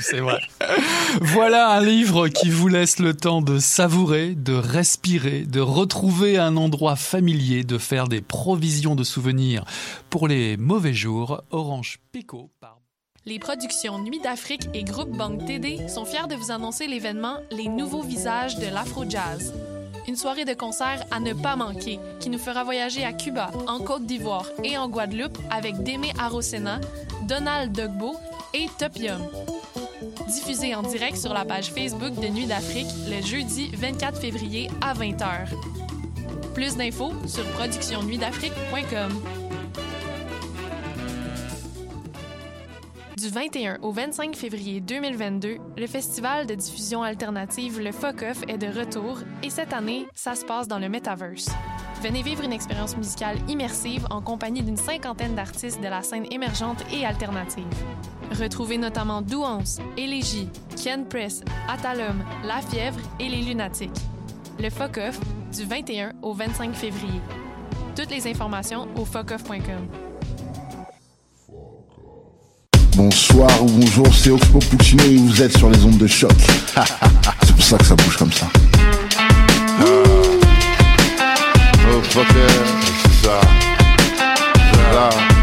c'est vrai. Voilà un livre qui vous laisse le temps de savourer, de respirer, de retrouver un endroit familier, de faire des provisions de souvenirs pour les mauvais jours. Orange Pico par Les productions Nuit d'Afrique et Groupe Banque TD sont fiers de vous annoncer l'événement Les nouveaux visages de l'Afro-Jazz. Une soirée de concert à ne pas manquer qui nous fera voyager à Cuba, en Côte d'Ivoire et en Guadeloupe avec Démé Arosena, Donald Dogbo et Topium. Diffusé en direct sur la page Facebook de Nuit d'Afrique le jeudi 24 février à 20h. Plus d'infos sur productionnuitdafrique.com. Du 21 au 25 février 2022, le festival de diffusion alternative Le Focoff est de retour et cette année, ça se passe dans le Metaverse. Venez vivre une expérience musicale immersive en compagnie d'une cinquantaine d'artistes de la scène émergente et alternative. Retrouvez notamment Douance, Élégie, Ken Press, Atalum, La Fièvre et Les Lunatiques. Le Focoff, du 21 au 25 février. Toutes les informations au focoff.com. Bonsoir ou bonjour, c'est Oxpo Puccino et vous êtes sur les ondes de choc. c'est pour ça que ça bouge comme ça. Oh, fucker, c'est ça. C'est ça.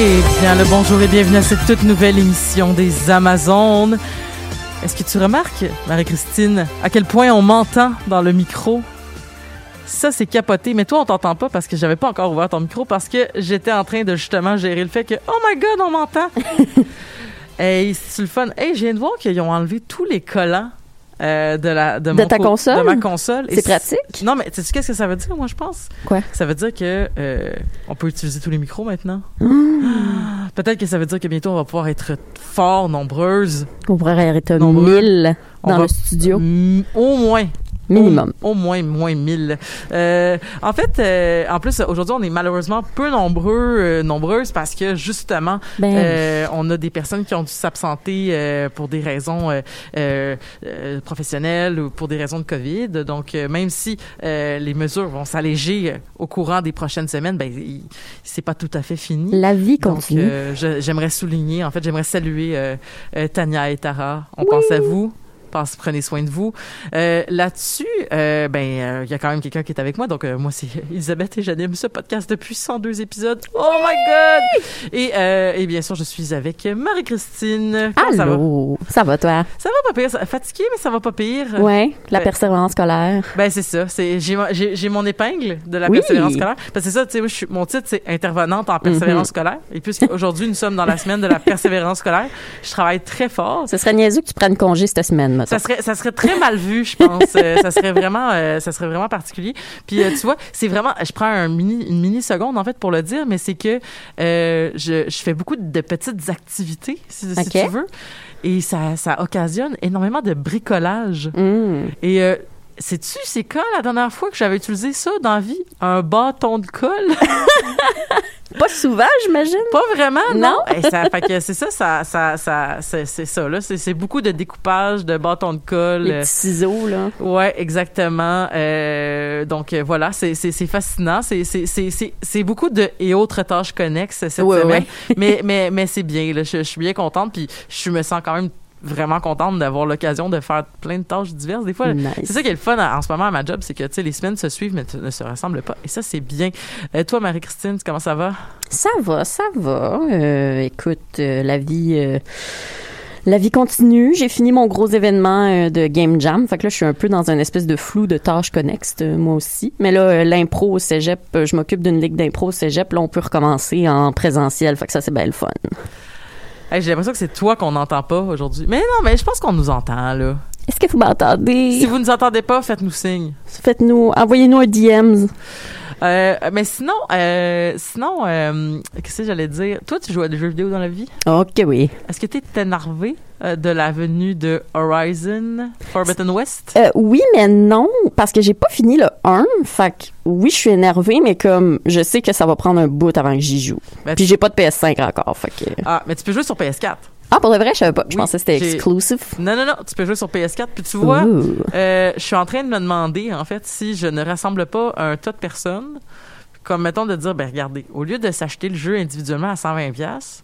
Eh bien, le bonjour et bienvenue à cette toute nouvelle émission des Amazones. Est-ce que tu remarques, Marie-Christine, à quel point on m'entend dans le micro? Ça, c'est capoté. Mais toi, on t'entend pas parce que j'avais pas encore ouvert ton micro parce que j'étais en train de justement gérer le fait que, oh my god, on m'entend! hey, c'est le fun? Hey, je viens de voir qu'ils ont enlevé tous les collants euh, de la de, De mon ta co- console? de ma console C'est pratique? non mais tu sais qu'est-ce que ça veut dire moi je pense? Quoi? ça veut dire que euh, on peut utiliser tous les micros maintenant Mmh. peut-être que ça veut dire que bientôt on va pouvoir être fort nombreuses On pourrait Nombreux. 1000 On dans va- le studio. Au moins Minimum. Au, au moins, moins 1000. Euh, en fait, euh, en plus, aujourd'hui, on est malheureusement peu nombreux, euh, nombreuses parce que justement, Ben, euh, on a des personnes qui ont dû s'absenter euh, pour des raisons euh, professionnelles ou pour des raisons de COVID. Donc, même si euh, les mesures vont s'alléger au courant des prochaines semaines, ben, c'est pas tout à fait fini. la vie continue. j'aimerais souligner, en fait, j'aimerais saluer Tania et Tara. On pense à vous. Pense, prenez soin de vous. Euh, Là-dessus, euh, ben, euh, il y a quand même quelqu'un qui est avec moi. Donc, euh, moi, c'est Elisabeth et j'anime ce podcast depuis 102 épisodes. Oh my God! Et, euh, et bien sûr, je suis avec Marie-Christine. Comment ça va? Allô? Ça va, toi? Ça va pas pire. Ça- Fatiguée, mais ça va pas pire. Ouais, la ben- persévérance scolaire. Ben c'est ça, c'est j'ai mon- j'ai j'ai mon épingle de la Oui. persévérance scolaire parce que c'est ça, tu sais moi, je suis- mon titre c'est intervenante en persévérance Mhm. scolaire et puisqu'aujourd'hui nous sommes dans la semaine de la persévérance scolaire, je travaille très fort. Ce serait niaiseux que tu prennes congé cette semaine. Ça serait ça serait très mal vu, je pense. Euh, ça serait vraiment euh, ça serait vraiment particulier. Puis euh, tu vois, c'est vraiment je prends un mini une mini seconde en fait pour le dire, mais c'est que je je fais beaucoup de petites activités si, si Ok. tu veux et ça ça occasionne énormément de bricolage. Hum. Et sais-tu, c'est quand la dernière fois que j'avais utilisé ça dans la vie? Un bâton de colle? Pas souvent, j'imagine. Pas vraiment, non? Non? Ça, fait que c'est ça, ça, ça, ça c'est, ça, là. C'est, beaucoup de découpage de bâtons de colle. Les euh, petits ciseaux, là. Ouais, exactement. Euh, donc euh, voilà, c'est fascinant. C'est c'est c'est c'est c'est beaucoup de et autres tâches connexes cette Ouais, semaine. ouais. mais mais mais c'est bien. Là, je, je suis bien contente. Puis je me sens quand même vraiment contente d'avoir l'occasion de faire plein de tâches diverses. Des fois, Nice. c'est ça qui est le fun en ce moment à ma job, c'est que tu sais les semaines se suivent mais ne se ressemblent pas. Et ça c'est bien. Euh, toi, Marie-Christine, comment ça va? Ça va, ça va. Euh, écoute, euh, la vie... La vie continue. J'ai fini mon gros événement de Game Jam. Fait que là, je suis un peu dans un espèce de flou de tâches connexes, moi aussi. Mais là, l'impro au cégep, je m'occupe d'une ligue d'impro au cégep. Là, on peut recommencer en présentiel. Fait que ça, c'est bien le fun. Hey, J'ai l'impression que c'est toi qu'on n'entend pas aujourd'hui. Mais non, mais je pense qu'on nous entend là. Est-ce que vous m'entendez? Si vous ne nous entendez pas, faites-nous signe. Faites-nous, envoyez-nous un DM. Euh, mais sinon, euh, sinon, euh, qu'est-ce que j'allais dire? Toi, tu joues à des jeux vidéo dans la vie? Ok, oui. Est-ce que tu es énervé? Euh, de la venue de Horizon Forbidden West? Euh, oui, mais non, parce que j'ai pas fini le 1. Fait que oui, je suis énervée, mais comme je sais que ça va prendre un bout avant que j'y joue. Ben, Puis j'ai pas de PS5 encore. Fait que... Ah, mais tu peux jouer sur PS4. Ah, pour de vrai, je savais pas. Je Oui, pensais que c'était exclusive. Non, non, non, tu peux jouer sur PS4. Puis tu vois, euh, je suis en train de me demander, en fait, si je ne rassemble pas un tas de personnes, comme mettons de dire, ben regardez, au lieu de s'acheter le jeu individuellement à 120$ piastres,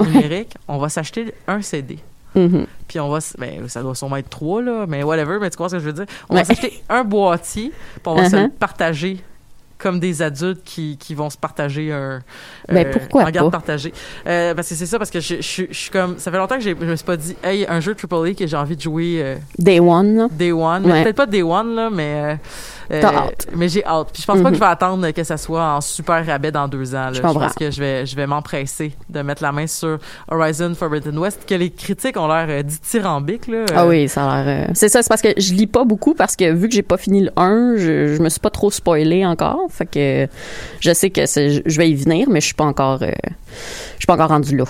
numérique, on va s'acheter un CD. Mhm. Puis on va, ben, ça doit sûrement être trois, là, mais whatever, mais tu comprends ce que je veux dire? On Ouais. va s'acheter un boîtier, puis on va se Uh-huh. le partager comme des adultes qui, qui vont se partager un Ben, pourquoi en garde pas? partagée. Euh, parce que c'est ça, parce que je, je, je suis comme, ça fait longtemps que je me suis pas dit, hey, un jeu AAA que j'ai envie de jouer euh, Day One. là. Day One. Ouais. Peut-être pas Day One, là, mais. euh, euh, T'as hâte. Mais j'ai hâte. Puis je pense pas Mhm. que je vais attendre que ça soit en super rabais dans deux ans. Là. Je Je, pense que je vais, je vais m'empresser de mettre la main sur Horizon Forbidden West, que les critiques ont l'air euh, dithyrambiques. Là. Ah Euh, oui, ça a l'air. euh, C'est ça, c'est parce que je lis pas beaucoup parce que vu que j'ai pas fini le 1, je, je me suis pas trop spoilé encore. Fait que je sais que je vais y venir, mais je suis pas encore. euh, je suis pas encore rendu là.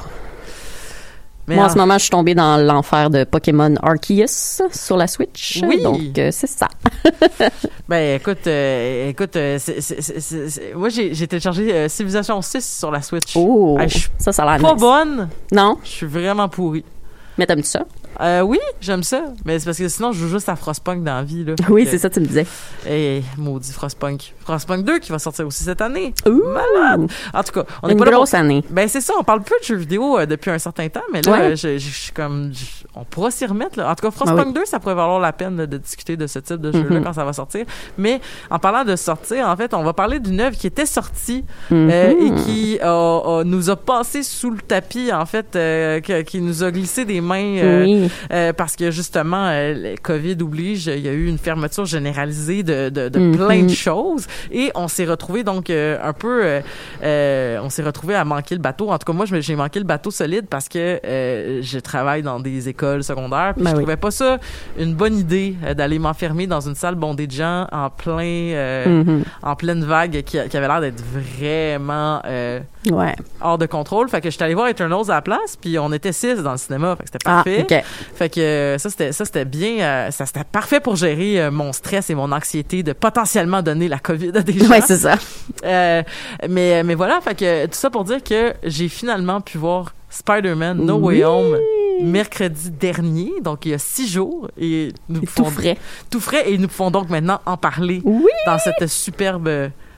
mais Moi, en en- ce moment, je suis tombée dans l'enfer de Pokémon Arceus sur la Switch. Oui. Donc, euh, c'est ça. Ben écoute, euh, écoute, euh, c'est- c'est- c'est- c'est- c'est- moi j'ai j'ai téléchargé Civilization 6 sur la Switch. Oh, Ah, ça, ça a l'air Pas nice. bonne, Non, je suis vraiment pourri. mais t'aimes ça? Euh, oui, j'aime ça, mais c'est parce que sinon je joue juste à Frostpunk dans la vie. Là. Oui, c'est ça, tu me disais. Eh, maudit Frostpunk. Frostpunk 2 qui va sortir aussi cette année. Ouh, Malade! En tout cas, on une pas là pour- grosse année. Ben c'est ça, on parle peu de jeux vidéo euh, depuis un certain temps, mais là, Ouais. je, je- je suis comme, je- on pourra s'y remettre. Là. En tout cas, Frostpunk Ah oui. 2, ça pourrait valoir la peine de, de discuter de ce type de jeu-là Mhm. quand ça va sortir. Mais en parlant de sortir, en fait, on va parler d'une œuvre qui était sortie euh, et qui nous a passé sous le tapis, en fait, euh, que- qui nous a glissé des mains. euh, oui. euh, parce que justement, euh, le COVID oblige, il y a eu une fermeture généralisée de, de, de Mhm. plein de choses et on s'est retrouvé donc euh, un peu, euh, euh, on s'est retrouvé à manquer le bateau. En tout cas, moi, j'ai manqué le bateau solide parce que euh, je travaille dans des écoles secondaires. Puis Ben je oui. trouvais pas ça une bonne idée d'aller m'enfermer dans une salle bondée de gens en plein, euh, Mhm. en pleine vague qui, qui avait l'air d'être vraiment euh, Ouais. hors de contrôle. Fait que j'étais allé voir Eternals à la place, puis on était six dans le cinéma. Fait que c'était Ah, parfait. OK. Fait que euh, ça c'était ça c'était bien euh, ça c'était parfait pour gérer euh, mon stress et mon anxiété de potentiellement donner la Covid à des gens. Ouais, c'est ça. Euh, mais mais voilà, fait que tout ça pour dire que j'ai finalement pu voir Spider-Man No Way. Home mercredi dernier, donc il y a six jours et nous C'est pouvons- tout frais. tout frais et nous pouvons donc maintenant en parler Oui. dans cette superbe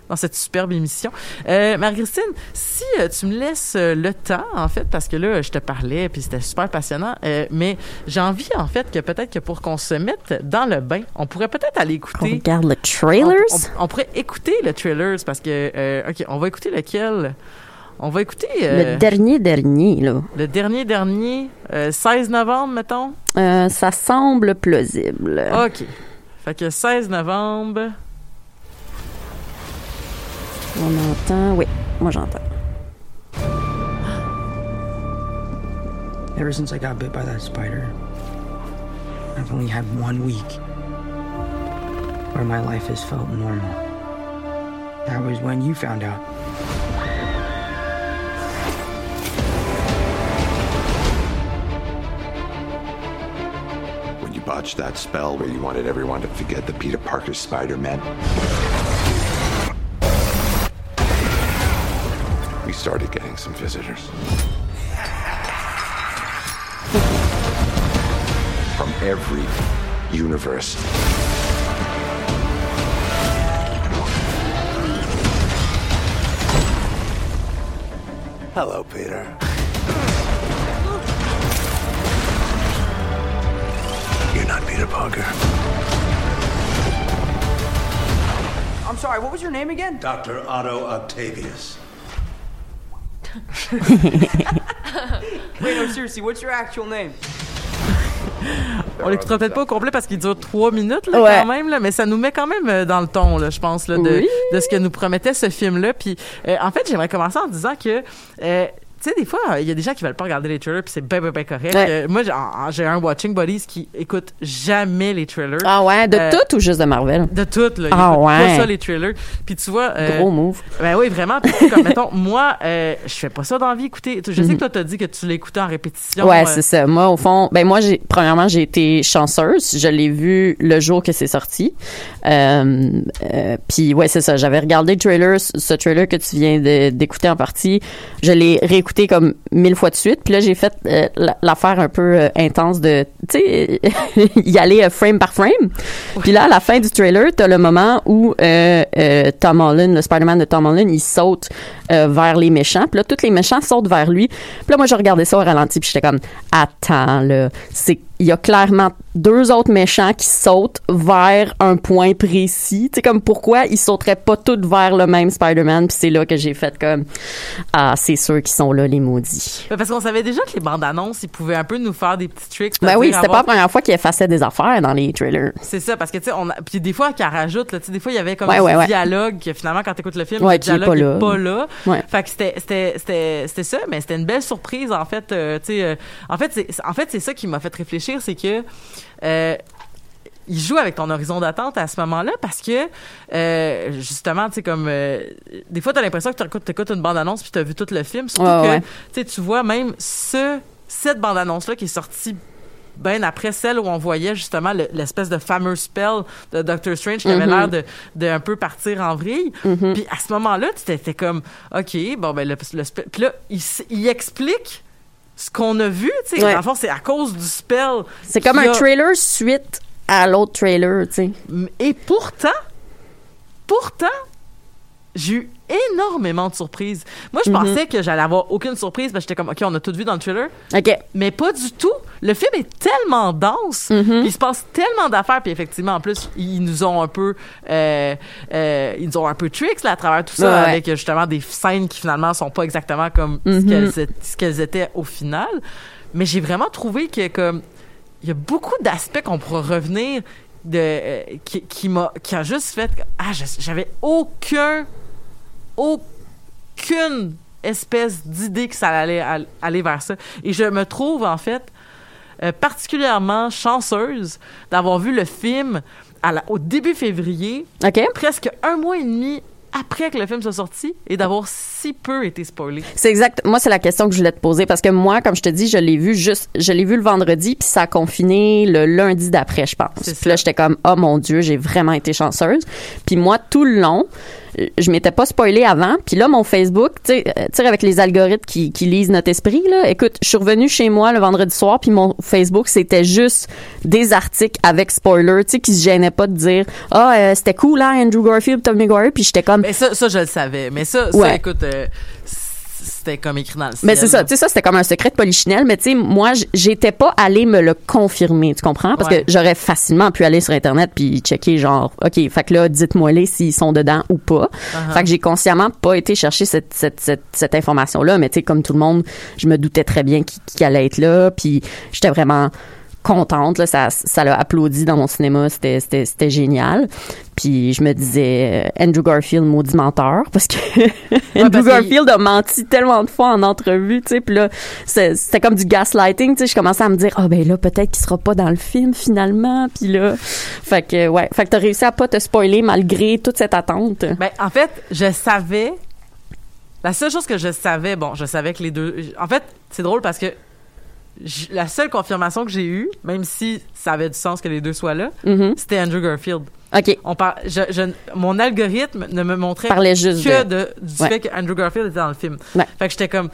dans cette superbe émission. Euh, Marie-Christine, si euh, tu me laisses euh, le temps, en fait, parce que là, je te parlais, puis c'était super passionnant, euh, mais j'ai envie, en fait, que peut-être que pour qu'on se mette dans le bain, on pourrait peut-être aller On écouter... regarde le On, trailers? on- on pourrait écouter le trailers, parce que... OK, on va écouter lequel? On va écouter Le dernier dernier, là. le dernier dernier, euh, 16 novembre, mettons? Ça semble plausible. OK. Fait que 16 novembre... On entend. Oui, moi j'entends. Ever since I got bit by that spider, I've only had one week where my life has felt normal. That was when you found out. When you botched that spell where you wanted everyone to forget the Peter Parker Spider-Man. We started getting some visitors. From every universe. Hello, Peter. You're not Peter Parker. I'm sorry, what was your name again? Dr. Otto Octavius. Wait, no, seriously, what's your actual name? On l'écoutera peut-être pas au complet parce qu'il dure trois minutes là, Ouais. quand même, là, mais ça nous met quand même euh, dans le ton, là, je pense, là, de, Oui. de ce que nous promettait ce film-là. Puis, euh, en fait, j'aimerais commencer en disant que, euh, tu sais, des fois, il y a des gens qui veulent pas regarder les trailers, puis c'est ben, ben, ben correct. Ouais. Euh, moi, j'ai- un Watching Buddies qui écoute jamais les trailers. Ah ouais, de Euh, tout ou juste de Marvel? De tout, là. Il Ah écoute ouais. pas ça, les trailers. Puis tu vois... euh, Gros move. Ben oui, vraiment. Puis, comme, mettons, moi, euh, je fais pas ça dans la vie, écouter. Je sais que toi, t'as dit que tu l'écoutais en répétition. Mhm. Ouais, c'est ça. Moi, au fond, ben moi, j'ai premièrement, j'ai été chanceuse. Je l'ai vu le jour que c'est sorti. Puis ouais, c'est ça. J'avais regardé le trailer, ce trailer que tu viens d'écouter en partie. Je l'ai réécouté comme mille fois de suite. Puis là, j'ai fait euh, la- l'affaire un peu euh, intense de, tu sais, y aller euh, frame par frame. Puis là, à la fin du trailer, t'as le moment où Tom Holland, le Spider-Man de Tom Holland, il saute vers les méchants. Puis là, tous les méchants sautent vers lui. Puis là, moi, je regardais ça au ralenti, puis j'étais comme, attends, là, c'est il y a clairement deux autres méchants qui sautent vers un point précis. Tu sais, comme pourquoi ils sauteraient pas tous vers le même Spider-Man? Puis c'est là que j'ai fait comme, ah, c'est sûr qu'ils sont là, les maudits. Ben, Parce qu'on savait déjà que les bandes annonces, ils pouvaient un peu nous faire des petits tricks. Ben oui, c'était pas la avoir- première fois qu'ils effaçaient des affaires dans les trailers. C'est ça, parce que, tu sais, on a... Puis des fois, qu'elle rajoute, là, tu sais, des fois, il y avait comme Ouais, un ouais, ouais. dialogue que finalement, quand t'écoutes le film, le qui est dialogue pas est là. pas là. Fait que c'était, ça, mais c'était une belle surprise, en fait. euh, tu sais, euh, en fait, c'est, en fait, c'est ça qui m'a fait réfléchir, c'est que, euh, il joue avec ton horizon d'attente à ce moment-là parce que euh, justement tu sais comme euh, des fois tu as l'impression que tu écoutes une bande annonce puis tu as vu tout le film surtout Ouais, que ouais. tu sais tu vois même ce cette bande annonce là qui est sortie ben après celle où on voyait justement le- l'espèce de fameux spell de Doctor Strange qui avait l'air de, de un peu partir en vrille. Mhm. Puis à ce moment-là, tu t'étais comme OK, bon ben le, le spell puis là il, il explique ce qu'on a vu, tu sais, Ouais. dans le fond c'est à cause du spell. C'est comme un a- trailer suite à l'autre trailer, tu sais. et pourtant, pourtant, j'ai eu énormément de surprises. Moi, je Mhm. pensais que j'allais avoir aucune surprise parce que j'étais comme, OK, on a tout vu dans le trailer. OK. Mais pas du tout. Le film est tellement dense. Mhm. Il se passe tellement d'affaires. Puis effectivement, en plus, ils nous ont un peu, euh, euh, ils nous ont un peu tricks là, à travers tout ça, Ouais, ouais. avec justement des scènes qui finalement sont pas exactement comme ce Mhm. qu'elles étaient- ce qu'elles étaient au final. Mais j'ai vraiment trouvé que comme il y a beaucoup d'aspects qu'on pourra revenir de euh, qui, qui m'a qui a juste fait que, ah j'avais aucun aucune espèce d'idée que ça allait al- aller vers ça et je me trouve en fait euh, particulièrement chanceuse d'avoir vu le film à la- au début février presque un mois et demi après que le film soit sorti et d'avoir si peu été spoilé C'est exact. Moi, c'est la question que je voulais te poser parce que moi, comme je te dis, je l'ai vu juste, je l'ai vu le vendredi puis ça a confiné le lundi d'après, je pense. Puis là, j'étais comme, oh mon Dieu, j'ai vraiment été chanceuse. Puis moi, tout le long, je m'étais pas spoilé avant. Puis là, mon Facebook, tu sais, euh, avec les algorithmes qui, qui lisent notre esprit, là, écoute, je suis revenue chez moi le vendredi soir puis mon Facebook, c'était juste des articles avec spoilers, tu sais, qui se gênaient pas de dire, ah, euh, c'était cool, là, Andrew Garfield, Tom Maguire. Puis j'étais comme, mais ça, ça je le savais mais ça, écoute euh, c'était comme écrit dans le ciel Mais c'est ça, tu sais, ça, c'était comme un secret de polichinelle, mais tu sais, moi, j'étais pas allée me le confirmer, tu comprends? Parce Ouais. que j'aurais facilement pu aller sur Internet puis checker, genre, OK, fait que là, dites-moi-les s'ils sont dedans ou pas. Uh-huh. Fait que j'ai consciemment pas été chercher cette, cette, cette, cette information-là, mais tu sais, comme tout le monde, je me doutais très bien qu'il qu'il allait être là, puis j'étais vraiment contente, là, ça, ça l'a applaudi dans mon cinéma, c'était, c'était, c'était génial. Puis je me disais, euh, Andrew Garfield, maudit menteur, parce que Andrew Garfield a menti tellement de fois en entrevue, tu sais, puis là, c'était comme du gaslighting, tu sais, je commençais à me dire, ah ben là, peut-être qu'il sera pas dans le film finalement, puis là, fait que, ouais, fait que t'as réussi à pas te spoiler malgré toute cette attente. Ben, en fait, je savais. La seule chose que je savais, bon, je savais que les deux. En fait, c'est drôle parce que la seule confirmation que j'ai eue, même si ça avait du sens que les deux soient là, Mhm. c'était Andrew Garfield. OK. On par... je, je- mon algorithme ne me montrait Parlait juste que de- de, du Ouais. fait que Andrew Garfield était dans le film. Ouais. Fait que j'étais comme.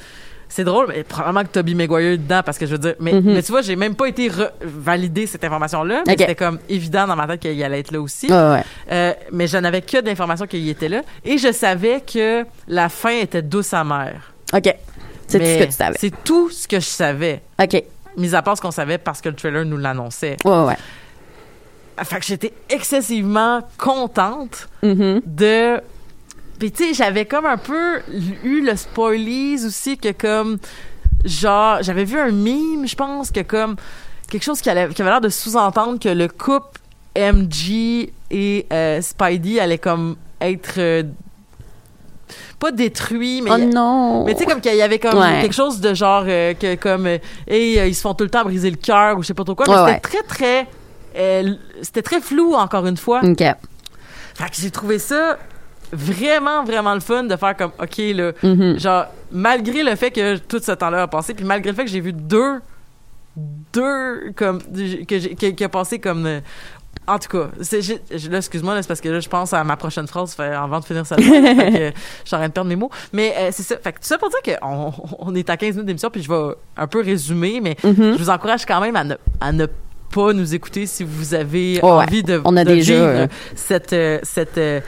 C'est drôle, mais probablement que Toby Maguire est dedans parce que je veux dire. Mais, Mhm. mais tu vois, j'ai même pas été valider cette information-là. Mais c'était comme évident dans ma tête qu'il allait être là aussi. Ouais. Euh, mais je n'avais que d'informations qu'il était là. Et je savais que la fin était douce amère. OK. C'est tout ce que tu savais. C'est tout ce que je savais. OK. Mis à part ce qu'on savait parce que le trailer nous l'annonçait. Ouais, ouais. Fait que j'étais excessivement contente Mhm. de. Puis tu sais, j'avais comme un peu eu le spoilies aussi que comme genre j'avais vu un meme, je pense que comme quelque chose qui, allait, qui avait l'air de sous-entendre que le couple MG et euh, Spidey allait comme être euh, pas détruit, mais Oh non! mais tu sais comme qu'il y avait comme Ouais. quelque chose de genre euh, que comme euh, et euh, ils se font tout le temps briser le cœur ou je sais pas trop quoi, mais Ouais, c'était ouais. très très euh, c'était très flou encore une fois. OK. Fait que j'ai trouvé ça vraiment, vraiment le fun de faire comme, OK, là, Mhm. genre, malgré le fait que tout ce temps-là a passé, puis malgré le fait que j'ai vu deux, deux, comme, que que- qui a passé comme, euh, en tout cas, c'est, j'ai- là, excuse-moi, là, c'est parce que là, je pense à ma prochaine phrase fait, avant de finir ça. fait que je suis en train de perdre mes mots. Mais euh, c'est ça. Fait que tout ça pour dire qu'on on est à 15 minutes d'émission, puis je vais un peu résumer, mais Mhm. je vous encourage quand même à ne, à ne pas nous écouter si vous avez Oh ouais. envie de, On a de déjà, vivre euh, cette, euh, cette euh,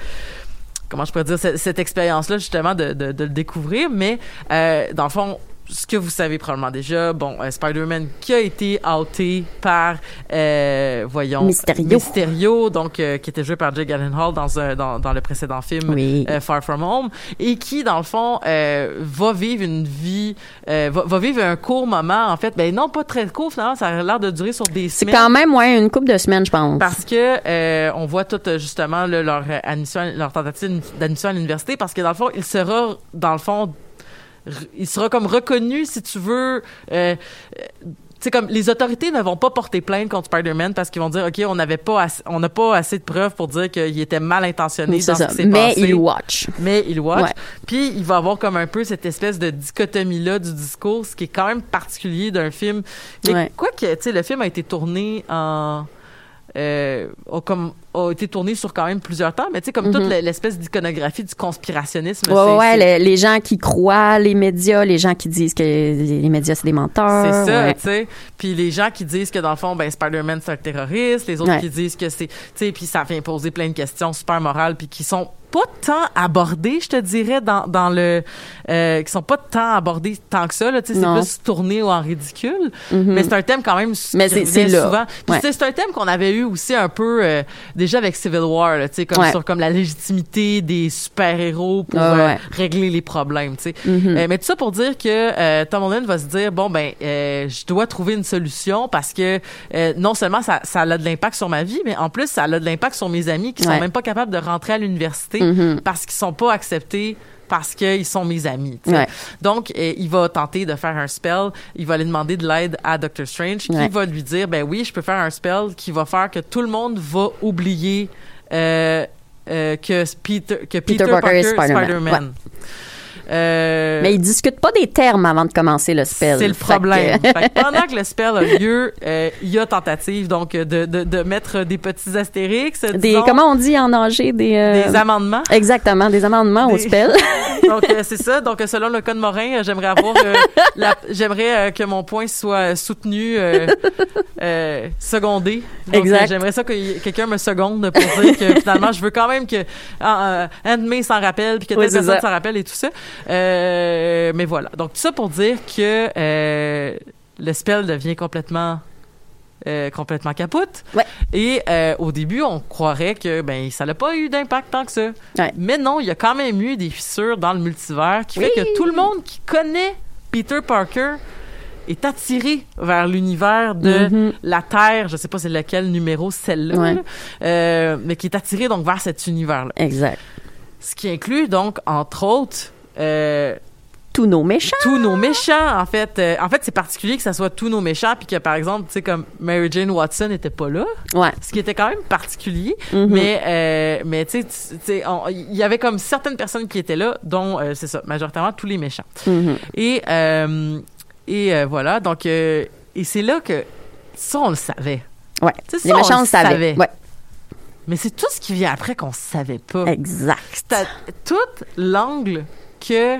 comment je pourrais dire cette, cette expérience-là justement de, de, de le découvrir. Mais euh, dans le fond, ce que vous savez probablement déjà, bon, euh, Spider-Man qui a été outé par, euh, voyons, Mysterio. Mysterio, donc euh, qui était joué par Jake Gyllenhaal dans un dans, dans le précédent film Oui. euh, Far From Home, et qui dans le fond va vivre une vie, va, va vivre un court moment en fait, ben non pas très court finalement, ça a l'air de durer sur des C'est semaines. quand même, ouais, une couple de semaines, je pense. Parce que on voit tout justement là, leur admission, leur tentative d'admission à l'université, parce que dans le fond, il sera dans le fond, il sera comme reconnu, si tu veux. Euh, euh, tu sais, comme les autorités ne vont pas porter plainte contre Spider-Man parce qu'ils vont dire ok on n'avait pas assez- on n'a pas assez de preuves pour dire qu'il était mal intentionné C'est dans ça. ce qui s'est Mais passé il watch. mais il watch. Ouais. Puis il va avoir comme un peu cette espèce de dichotomie-là du discours, ce qui est quand même particulier d'un film. Mais Ouais. quoi que, tu sais, le film a été tourné en... Euh, a, comme, a été tourné sur quand même plusieurs temps, mais tu sais, comme toute l'espèce d'iconographie du conspirationnisme. Mhm. Ouais, ouais, les gens qui croient les médias, les gens qui disent que les, les médias, c'est des menteurs. C'est ça, ouais. tu sais. Puis les gens qui disent que dans le fond, ben Spider-Man c'est un terroriste, les autres Ouais. qui disent que c'est, tu sais, puis ça vient poser plein de questions super morales, puis qui sont pas tant abordées, je te dirais, dans, dans le, euh, qui sont pas tant abordées tant que ça. Là, c'est plus tourné en ridicule, Mhm. mais c'est un thème quand même. Mais c'est- c'est revient là. souvent. Ouais. c'est un thème qu'on avait eu aussi un peu euh, déjà avec Civil War, là, tu sais, comme Ouais. sur comme la légitimité des super héros pour Ouais, euh, ouais. régler les problèmes, tu sais. Mhm. Euh, mais tout ça pour dire que euh, Tom Holland va se dire bon ben euh, je dois trouver une solution parce que euh, non seulement ça, ça a de l'impact sur ma vie, mais en plus ça a de l'impact sur mes amis qui sont même pas capables de rentrer à l'université Mhm. parce qu'ils sont pas acceptés parce qu'ils sont mes amis. Ouais. Donc, il va tenter de faire un spell. Il va aller demander de l'aide à Doctor Strange, qui Ouais. va lui dire, ben oui, je peux faire un spell qui va faire que tout le monde va oublier euh, euh, que Peter, que Peter, Parker est. Spider-Man. Euh, Mais ils discutent pas des termes avant de commencer le spell. c'est le Fait que- problème. Fait que pendant que le spell a lieu, euh, il y a tentative donc de, de, de mettre des petits astérix, des, comment on dit en âgé? Des, euh, des amendements. Exactement, des amendements au spell. Donc c'est ça. Donc selon le code Morin, j'aimerais avoir, la- j'aimerais que mon point soit soutenu, secondé. Donc, Exact. j'aimerais ça que quelqu'un me seconde pour dire que finalement je veux quand même que ah, euh, Aunt May s'en rappelle puis que telle personne s'en rappelle et tout ça. Euh, mais voilà. Donc tout ça pour dire que euh, le spell devient complètement euh, complètement capote. Ouais. Et au début, on croirait que ben ça n'a pas eu d'impact tant que ça. Ouais. Mais non, il y a quand même eu des fissures dans le multivers qui fait que tout le monde qui connaît Peter Parker est attiré vers l'univers de Mhm. la Terre, je sais pas c'est lequel numéro celle-là, Ouais. euh, mais qui est attiré donc vers cet univers-là. exact. Ce qui inclut donc entre autres euh, Tous nos méchants. tous nos méchants en fait Euh, en fait c'est particulier que ça soit tous nos méchants puis que par exemple tu sais comme Mary Jane Watson n'était pas là Ouais. ce qui était quand même particulier Mhm. mais euh, mais tu sais, il y avait comme certaines personnes qui étaient là dont euh, c'est ça majoritairement tous les méchants et euh, et euh, voilà donc euh, et c'est là que ça on le savait Ouais. Tu sais, Les ça, on méchants le savaient. savait. Ouais. mais c'est tout ce qui vient après qu'on savait pas Exact. Tout l'angle que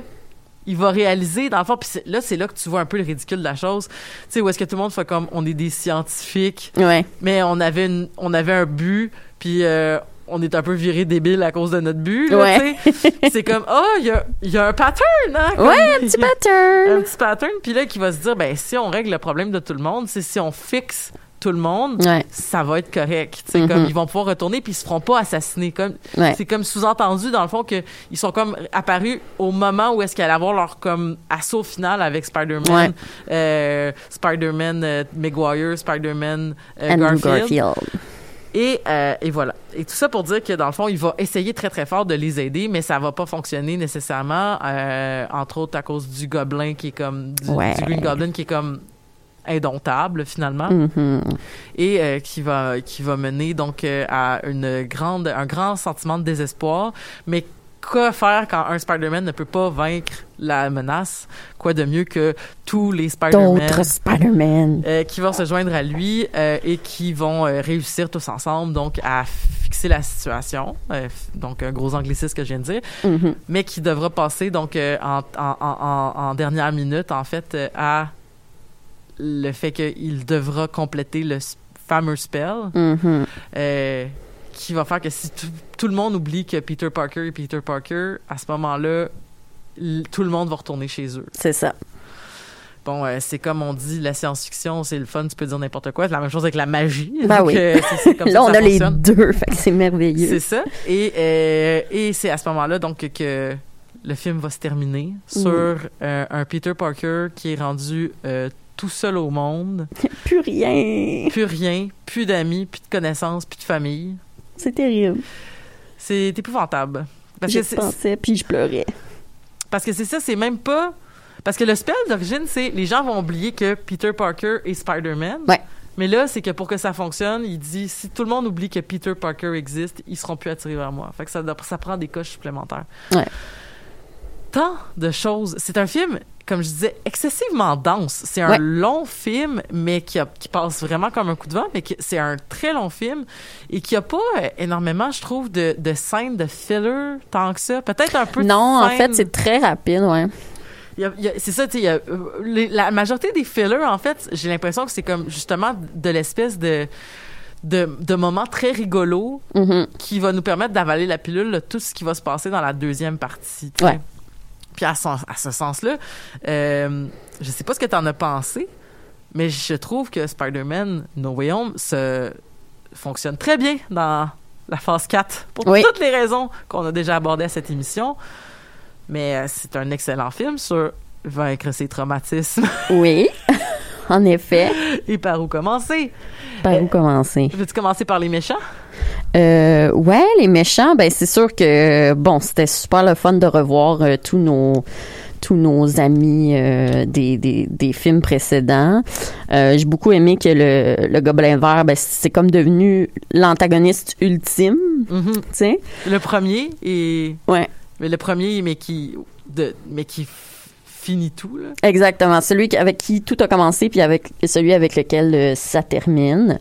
il va réaliser dans le fond puis là c'est là que tu vois un peu le ridicule de la chose tu sais où est-ce que tout le monde fait comme on est des scientifiques Ouais. mais on avait une, on avait un but puis euh, on est un peu viré débile à cause de notre but là, Ouais. c'est comme oh il y a, il y a un pattern hein comme- Ouais, un petit un pattern. petit pattern puis là qui va se dire ben si on règle le problème de tout le monde c'est si on fixe tout le monde Ouais. ça va être correct. Mhm. comme ils vont pouvoir retourner puis ils se feront pas assassiner. Comme Ouais. c'est comme sous-entendu dans le fond que ils sont comme apparus au moment où est-ce qu'elle allait avoir leur comme assaut final avec Spider-Man, Ouais. euh, Spider-Man euh, Maguire, Spider-Man euh, Andrew Garfield. Garfield. Et, euh, et voilà. Et tout ça pour dire que dans le fond, il va essayer très très fort de les aider, mais ça va pas fonctionner nécessairement, euh, entre autres à cause du gobelin qui est comme du Green Goblin qui est comme indomptable finalement Mhm. et euh, qui va qui va mener donc euh, à une grande un grand sentiment de désespoir mais quoi faire quand un Spider-Man ne peut pas vaincre la menace? Quoi de mieux que tous les Spider-Man D'autres Spider-Man. euh, qui vont se joindre à lui et qui vont réussir tous ensemble donc à fixer la situation donc un gros anglicisme que je viens de dire Mhm. mais qui devra passer donc en, en, en, en- en dernière minute en fait à le fait qu'il devra compléter le fameux spell Mhm. euh, qui va faire que si tout, le monde oublie que Peter Parker est Peter Parker à ce moment-là tout le monde va retourner chez eux C'est ça. Bon, euh, c'est comme on dit, la science-fiction, c'est le fun, tu peux dire n'importe quoi. C'est la même chose avec la magie. Ben Donc, oui. euh, comme ça Là, on ça a les deux, fait que c'est merveilleux. C'est ça. Et, euh, et c'est à ce moment-là donc que le film va se terminer sur euh, un Peter Parker qui est rendu tout seul au monde, Plus rien. plus rien, plus d'amis, plus de connaissances, plus de famille. C'est terrible. C'est épouvantable. Parce J'y que pensais, puis je pleurais. parce que c'est ça, c'est même pas parce que le spell d'origine c'est les gens vont oublier que Peter Parker est Spider-Man. Ouais. Mais là, c'est que pour que ça fonctionne, il dit si tout le monde oublie que Peter Parker existe, ils seront plus attirés vers moi. Fait que ça, ça prend des coches supplémentaires. Ouais. Tant de choses. C'est un film, comme je disais, excessivement dense. C'est un Ouais. long film, mais qui, a- qui passe vraiment comme un coup de vent, mais c'est un très long film et qui a pas euh, énormément, je trouve, de, de scènes de filler tant que ça. Peut-être un peu de Non, en fait, c'est très rapide, ouais. c'est ça, tu sais, euh, la majorité des fillers, en fait, j'ai l'impression que c'est comme justement de l'espèce de, de, de moments très rigolos Mhm. qui va nous permettre d'avaler la pilule tout ce qui va se passer dans la deuxième partie. Ouais. Puis à, son- à ce sens-là, euh, je sais pas ce que tu en as pensé, mais je trouve que Spider-Man No Way Home se fonctionne très bien dans la phase 4 pour Oui. toutes les raisons qu'on a déjà abordées à cette émission. Mais euh, c'est un excellent film sur vaincre ses traumatismes Oui, en effet. et par où commencer? Par où commencer? Veux-tu commencer par les méchants? Euh, ouais, les méchants, ben c'est sûr que bon, c'était super le fun de revoir euh, tous nos tous nos amis euh, des, des, des films précédents. Euh, J'ai beaucoup aimé que le, le Gobelin Vert, ben, c'est comme devenu l'antagoniste ultime, tu sais. Le premier est Ouais, mais le premier mais qui de mais qui finit tout là. exactement. Celui avec qui tout a commencé, puis avec celui avec lequel euh, ça termine.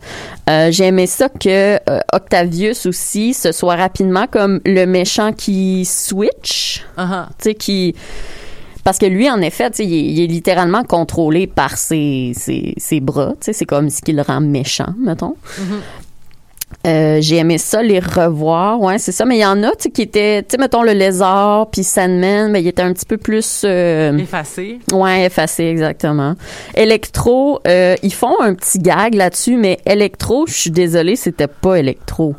Euh, J'ai aimé ça que euh, Octavius aussi, ce soit rapidement comme le méchant qui switch. Uh-huh. tu sais, qui parce que lui en effet il, est- il est littéralement contrôlé par ses, ses, ses bras c'est comme ce qui le rend méchant mettons Euh, j'ai aimé ça les revoir ouais c'est ça mais il y en a tu qui étaient tu sais mettons le lézard puis Sandman mais il était un petit peu plus euh, Effacé. Ouais, effacé, exactement. Electro, euh, ils font un petit gag là-dessus, mais Electro, je suis désolée, c'était pas Electro.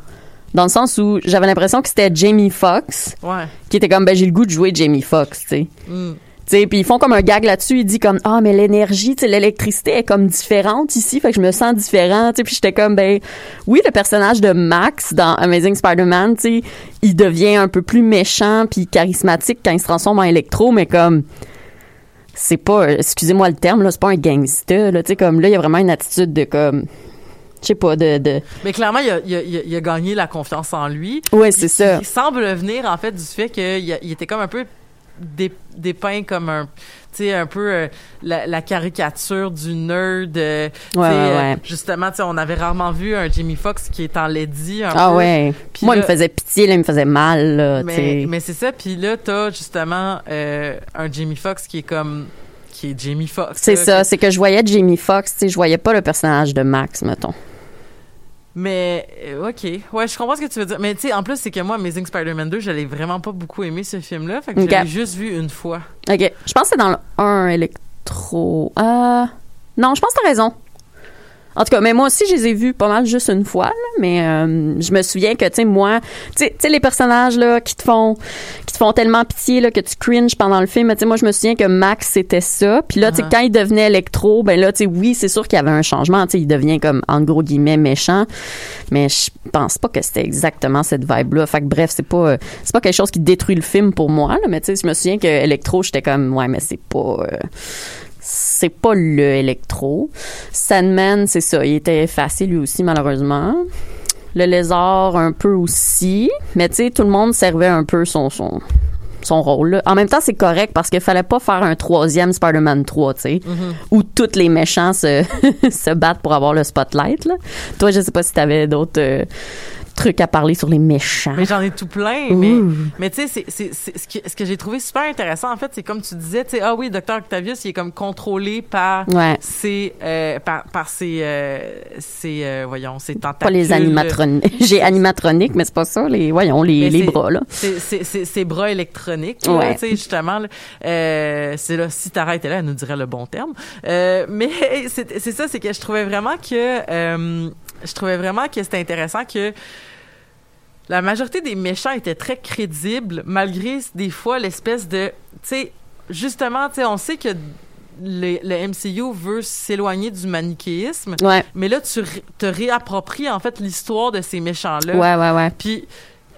Dans le sens où j'avais l'impression que c'était Jamie Foxx, Ouais. qui était comme, ben, j'ai le goût de jouer Jamie Foxx, tu sais. Mm. Puis ils font comme un gag là-dessus, il dit comme, ah, mais l'énergie, l'électricité est comme différente ici, fait que je me sens différent, puis j'étais comme, ben, oui, le personnage de Max dans Amazing Spider-Man, il devient un peu plus méchant puis charismatique quand il se transforme en électro, mais comme, c'est pas, excusez-moi le terme, là, c'est pas un gangster, là, tu sais, comme là, il y a vraiment une attitude de comme, je sais pas, de, de, Mais clairement, il a, il, a, il a- il a gagné la confiance en lui. ouais, c'est ça. Il semble venir en fait du fait qu'il il était comme un peu dépeint comme un sais un peu euh, la, la caricature du nerd euh, Ouais, ouais, euh, ouais. justement tu on avait rarement vu un Jamie Foxx qui est en lady un Ah peu. ouais. Moi, il me faisait pitié, là, il me faisait mal, là, mais, mais c'est ça puis là t'as justement euh, un Jamie Foxx qui est comme qui est Jamie Foxx C'est ça, c'est que je voyais Jamie Foxx, tu sais, je voyais pas le personnage de Max, mettons. Mais, euh, OK. Ouais, je comprends ce que tu veux dire. Mais, tu sais, en plus, c'est que moi, Amazing Spider-Man 2, je l'ai vraiment pas beaucoup aimé, ce film-là. Fait que Ok. je juste vu une fois. OK. Je pense que c'est dans le 1 électro. Euh, non, je pense que t'as raison. En tout cas, mais moi aussi, je les ai vus pas mal juste une fois, là, mais euh, je me souviens que, tu sais, moi, tu sais- les personnages, là, qui te font, qui te font tellement pitié, là, que tu cringes pendant le film, tu sais, moi, je me souviens que Max, c'était ça. Puis là, tu sais, Uh-huh. quand il devenait électro, ben là, tu sais, oui, c'est sûr qu'il y avait un changement, tu sais, il devient comme, en gros guillemets, méchant, mais je pense pas que c'était exactement cette vibe-là. Fait que bref, c'est pas, euh, c'est pas quelque chose qui détruit le film pour moi, là, mais tu sais, je me souviens que électro, j'étais comme, ouais, mais c'est pas, euh, c'est pas le électro. Sandman, c'est ça, il était effacé lui aussi malheureusement. Le lézard un peu aussi, mais tu sais tout le monde servait un peu son son son rôle. là. En même temps, c'est correct parce qu'il fallait pas faire un troisième Spider-Man 3, tu sais, où tous les méchants se, se battent pour avoir le spotlight. Là. Toi, je sais pas si t'avais d'autres euh, trucs à parler sur les méchants. Mais j'en ai tout plein, Ouh. mais, mais tu sais, c'est, c'est, c'est- ce, que, ce que j'ai trouvé super intéressant, en fait, c'est comme tu disais, tu sais, ah oui, Dr. Octavius, il est comme contrôlé par Ouais. ses, euh, par, par ses, euh, ses, euh, voyons, ses tentacules. Pas les animatroniques. J'ai animatronique, mais c'est pas ça. Les, voyons, les, les c'est- bras, là. C'est, c'est, c'est, ses bras électroniques, Ouais. tu sais, justement. là. Euh, c'est là, si Tara était là, elle nous dirait le bon terme. Euh, mais c'est, c'est ça, c'est que je trouvais vraiment que, euh, je trouvais vraiment que c'était intéressant que la majorité des méchants étaient très crédibles, malgré des fois l'espèce de, tu sais, justement, tu sais, on sait que le, le MCU veut s'éloigner du manichéisme, Ouais. mais là, tu te réappropries en fait l'histoire de ces méchants-là. Ouais, ouais, ouais. Puis,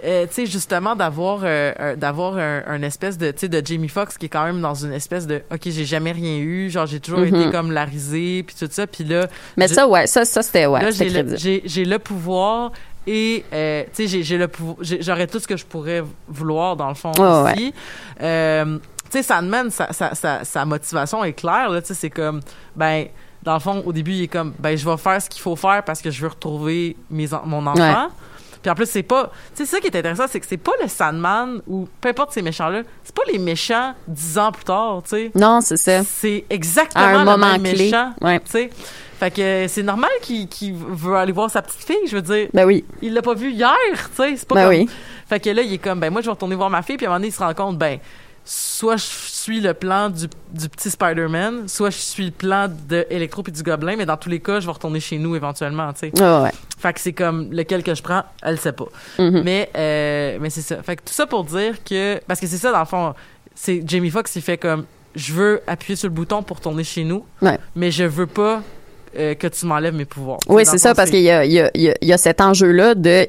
euh, tu sais, justement, d'avoir euh, d'avoir un, un espèce de, tu sais, de Jamie Foxx qui est quand même dans une espèce de, OK, j'ai jamais rien eu, genre, j'ai toujours été comme la risée, puis tout ça, puis là... Mais ça, ouais, ça, ça c'était, ouais, j'ai le, pouvoir et, euh, tu sais, j'ai- le j'aurais tout ce que je pourrais vouloir, dans le fond, Ouais, ici. Euh, tu sais, Sandman, sa, sa, sa, sa motivation est claire, là, tu sais, c'est comme, ben... Dans le fond, au début, il est comme, ben, je vais faire ce qu'il faut faire parce que je veux retrouver mes, mon enfant. Ouais. Puis en plus, c'est pas. Tu sais, ça qui est intéressant, c'est que c'est pas le Sandman ou peu importe ces méchants-là, c'est pas les méchants dix ans plus tard, tu sais. Non, c'est ça. C'est exactement un le moment même clé. méchant, Ouais. tu sais. Fait que euh, c'est normal qu'il veut aller voir sa petite fille, je veux dire. Ben oui. Il l'a pas vu hier, tu sais. C'est pas Ben comme... oui. Fait que là, il est comme, ben moi, je vais retourner voir ma fille, puis à un moment donné, il se rend compte, ben, soit je suis le plan du, du petit Spider-Man, soit je suis le plan de Electro puis du Gobelin, mais dans tous les cas, je vais retourner chez nous éventuellement, tu sais. Ouais. Fait que c'est comme lequel que je prends, elle sait pas. Mhm. Mais euh, mais c'est ça. Fait que tout ça pour dire que parce que c'est ça dans le fond, c'est Jamie Foxx il fait comme je veux appuyer sur le bouton pour tourner chez nous, Ouais. mais je veux pas euh, que tu m'enlèves mes pouvoirs. Oui, c'est ça, parce qu'il y y, y a- il y a cet enjeu-là de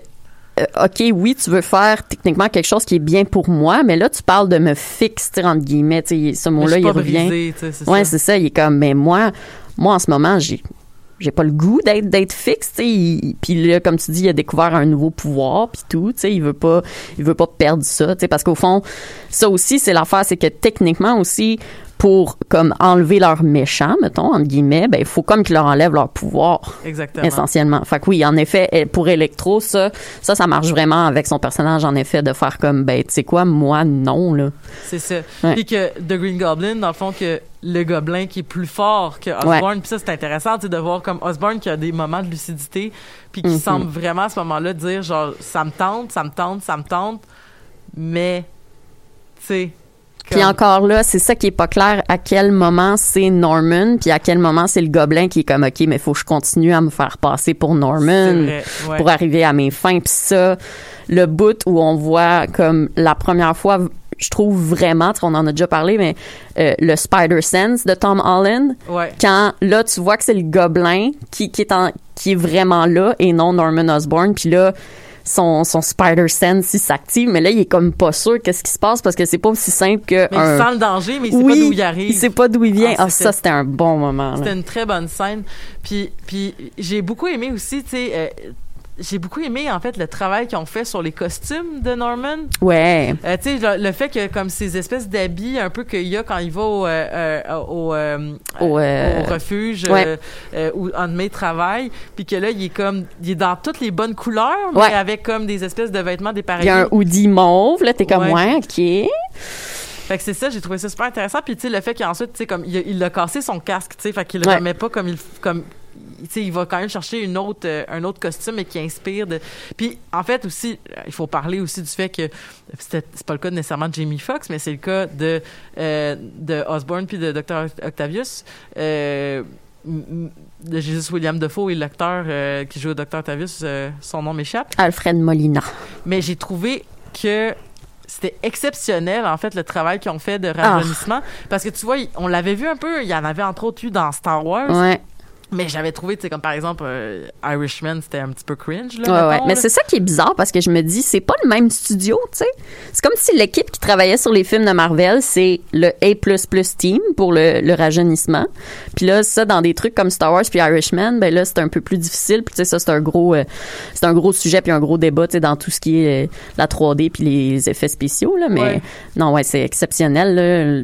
OK, oui, tu veux faire techniquement quelque chose qui est bien pour moi, mais là, tu parles de me fixer, entre guillemets. Ce mot-là, il revient. sais, c'est Ouais, ça. c'est ça. Il est comme, mais moi, moi, en ce moment, j'ai. J'ai pas le goût d'être d'être fixe, tu sais. il- Puis là, comme tu dis, il a découvert un nouveau pouvoir, puis tout, tu sais. Il veut pas, il veut pas perdre ça, tu sais, parce qu'au fond, ça aussi, c'est l'affaire, c'est que techniquement aussi, pour comme enlever leur méchant, mettons entre guillemets, ben il faut comme qu'ils leur enlèvent leur pouvoir Exactement. essentiellement. Fait que oui, en effet, eh, pour Electro, ça, ça, ça marche vraiment avec son personnage, en effet, de faire comme, ben, tu sais quoi, moi, non, là. C'est ça. Ouais. Puis que The Green Goblin, dans le fond, que le gobelin qui est plus fort que Osborn. Puis ça, c'est intéressant tu sais, de voir comme Osborn qui a des moments de lucidité, puis qui Mhm. semble vraiment à ce moment-là dire genre, ça me tente, ça me tente, ça me tente, mais, tu sais. Puis encore là, c'est ça qui est pas clair, à quel moment c'est Norman, puis à quel moment c'est le gobelin qui est comme, OK, mais faut que je continue à me faire passer pour Norman vrai, ouais. pour arriver à mes fins. Puis ça, le bout où on voit comme la première fois, je trouve vraiment, on en a déjà parlé, mais euh, le Spider Sense de Tom Holland, Ouais. quand là tu vois que c'est le gobelin qui, qui est en, qui est vraiment là et non Norman Osborn puis là son, son Spider Sense il s'active mais là il est comme pas sûr qu'est-ce qui se passe parce que c'est pas aussi simple que Mais un- il sent le danger, mais il sait oui, pas d'où il arrive. il sait pas d'où il vient Ah, ah, ça c'était un bon moment. C'était une très bonne scène. Puis, puis j'ai beaucoup aimé aussi, tu sais, euh, j'ai beaucoup aimé en fait le travail qu'ils ont fait sur les costumes de Norman. ouais Euh, tu sais, le, le fait que comme ces espèces d'habits un peu qu'il y a quand il va au, euh, euh, au, euh, Au, au refuge ouais. où Anne-May travaille, puis que là, il est comme, il est dans toutes les bonnes couleurs, mais Ouais. avec comme des espèces de vêtements il y dépareillés. a un hoodie mauve là t'es comme Ouais. ouais ok Fait que c'est ça, j'ai trouvé ça super intéressant. Puis tu sais, le fait qu'ensuite, tu sais, comme il a, il a cassé son casque, tu sais, fait qu'il le Ouais. remet pas comme il, comme, il va quand même chercher une autre, euh, un autre costume mais qui inspire de. Puis en fait aussi, euh, il faut parler aussi du fait que c'est pas le cas nécessairement de Jamie Foxx, mais c'est le cas de euh, de Osborne puis de Dr Octavius. Euh, de Jesus William Defoe et l'acteur qui joue au Tavis, euh, son nom m'échappe. Alfred Molina. Mais j'ai trouvé que c'était exceptionnel, en fait, le travail qu'ils ont fait de Ah. rajeunissement. Parce que tu vois, on l'avait vu un peu, il y en avait entre autres eu dans Star Wars. Ouais. Mais j'avais trouvé, tu sais, comme par exemple, euh, Irishman, c'était un petit peu cringe, là. Ouais, ouais. Mais c'est ça qui est bizarre parce que je me dis, c'est pas le même studio, tu sais. C'est comme si l'équipe qui travaillait sur les films de Marvel, c'est le A++ team pour le, le rajeunissement. Puis là, ça, dans des trucs comme Star Wars puis Irishman, ben là, c'est un peu plus difficile. Puis tu sais, ça, c'est un gros, euh, c'est un gros sujet puis un gros débat, tu sais, dans tout ce qui est euh, la 3D puis les effets spéciaux, là. Mais Ouais. non, ouais, c'est exceptionnel, là.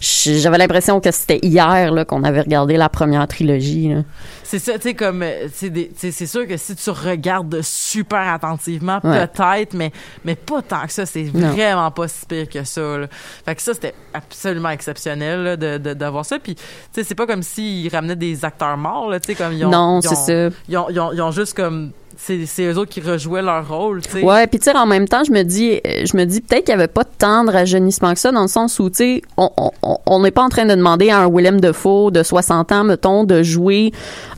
J'avais l'impression que c'était hier, là, qu'on avait regardé la première trilogie, là. C'est ça, tu sais, comme, euh, c'est sûr que si tu regardes super attentivement, Ouais. peut-être, mais, mais pas tant que ça, c'est vraiment pas si pire que ça, là. Fait que ça, c'était absolument exceptionnel, là, de, de- d'avoir ça. Puis, tu sais, c'est pas comme s'ils ramenaient des acteurs morts, là, tu sais, comme ils ont. Non, ils c'est ont- ça. Ils ont, ils ont, ils ont juste comme. C'est, c'est eux autres qui rejouaient leur rôle, tu sais. Ouais, puis tu sais en même temps, je me dis euh, je me dis peut-être qu'il y avait pas tant de rajeunissement que ça dans le sens où tu sais on on- n'est pas en train de demander à un Willem Dafoe de 60 ans mettons de jouer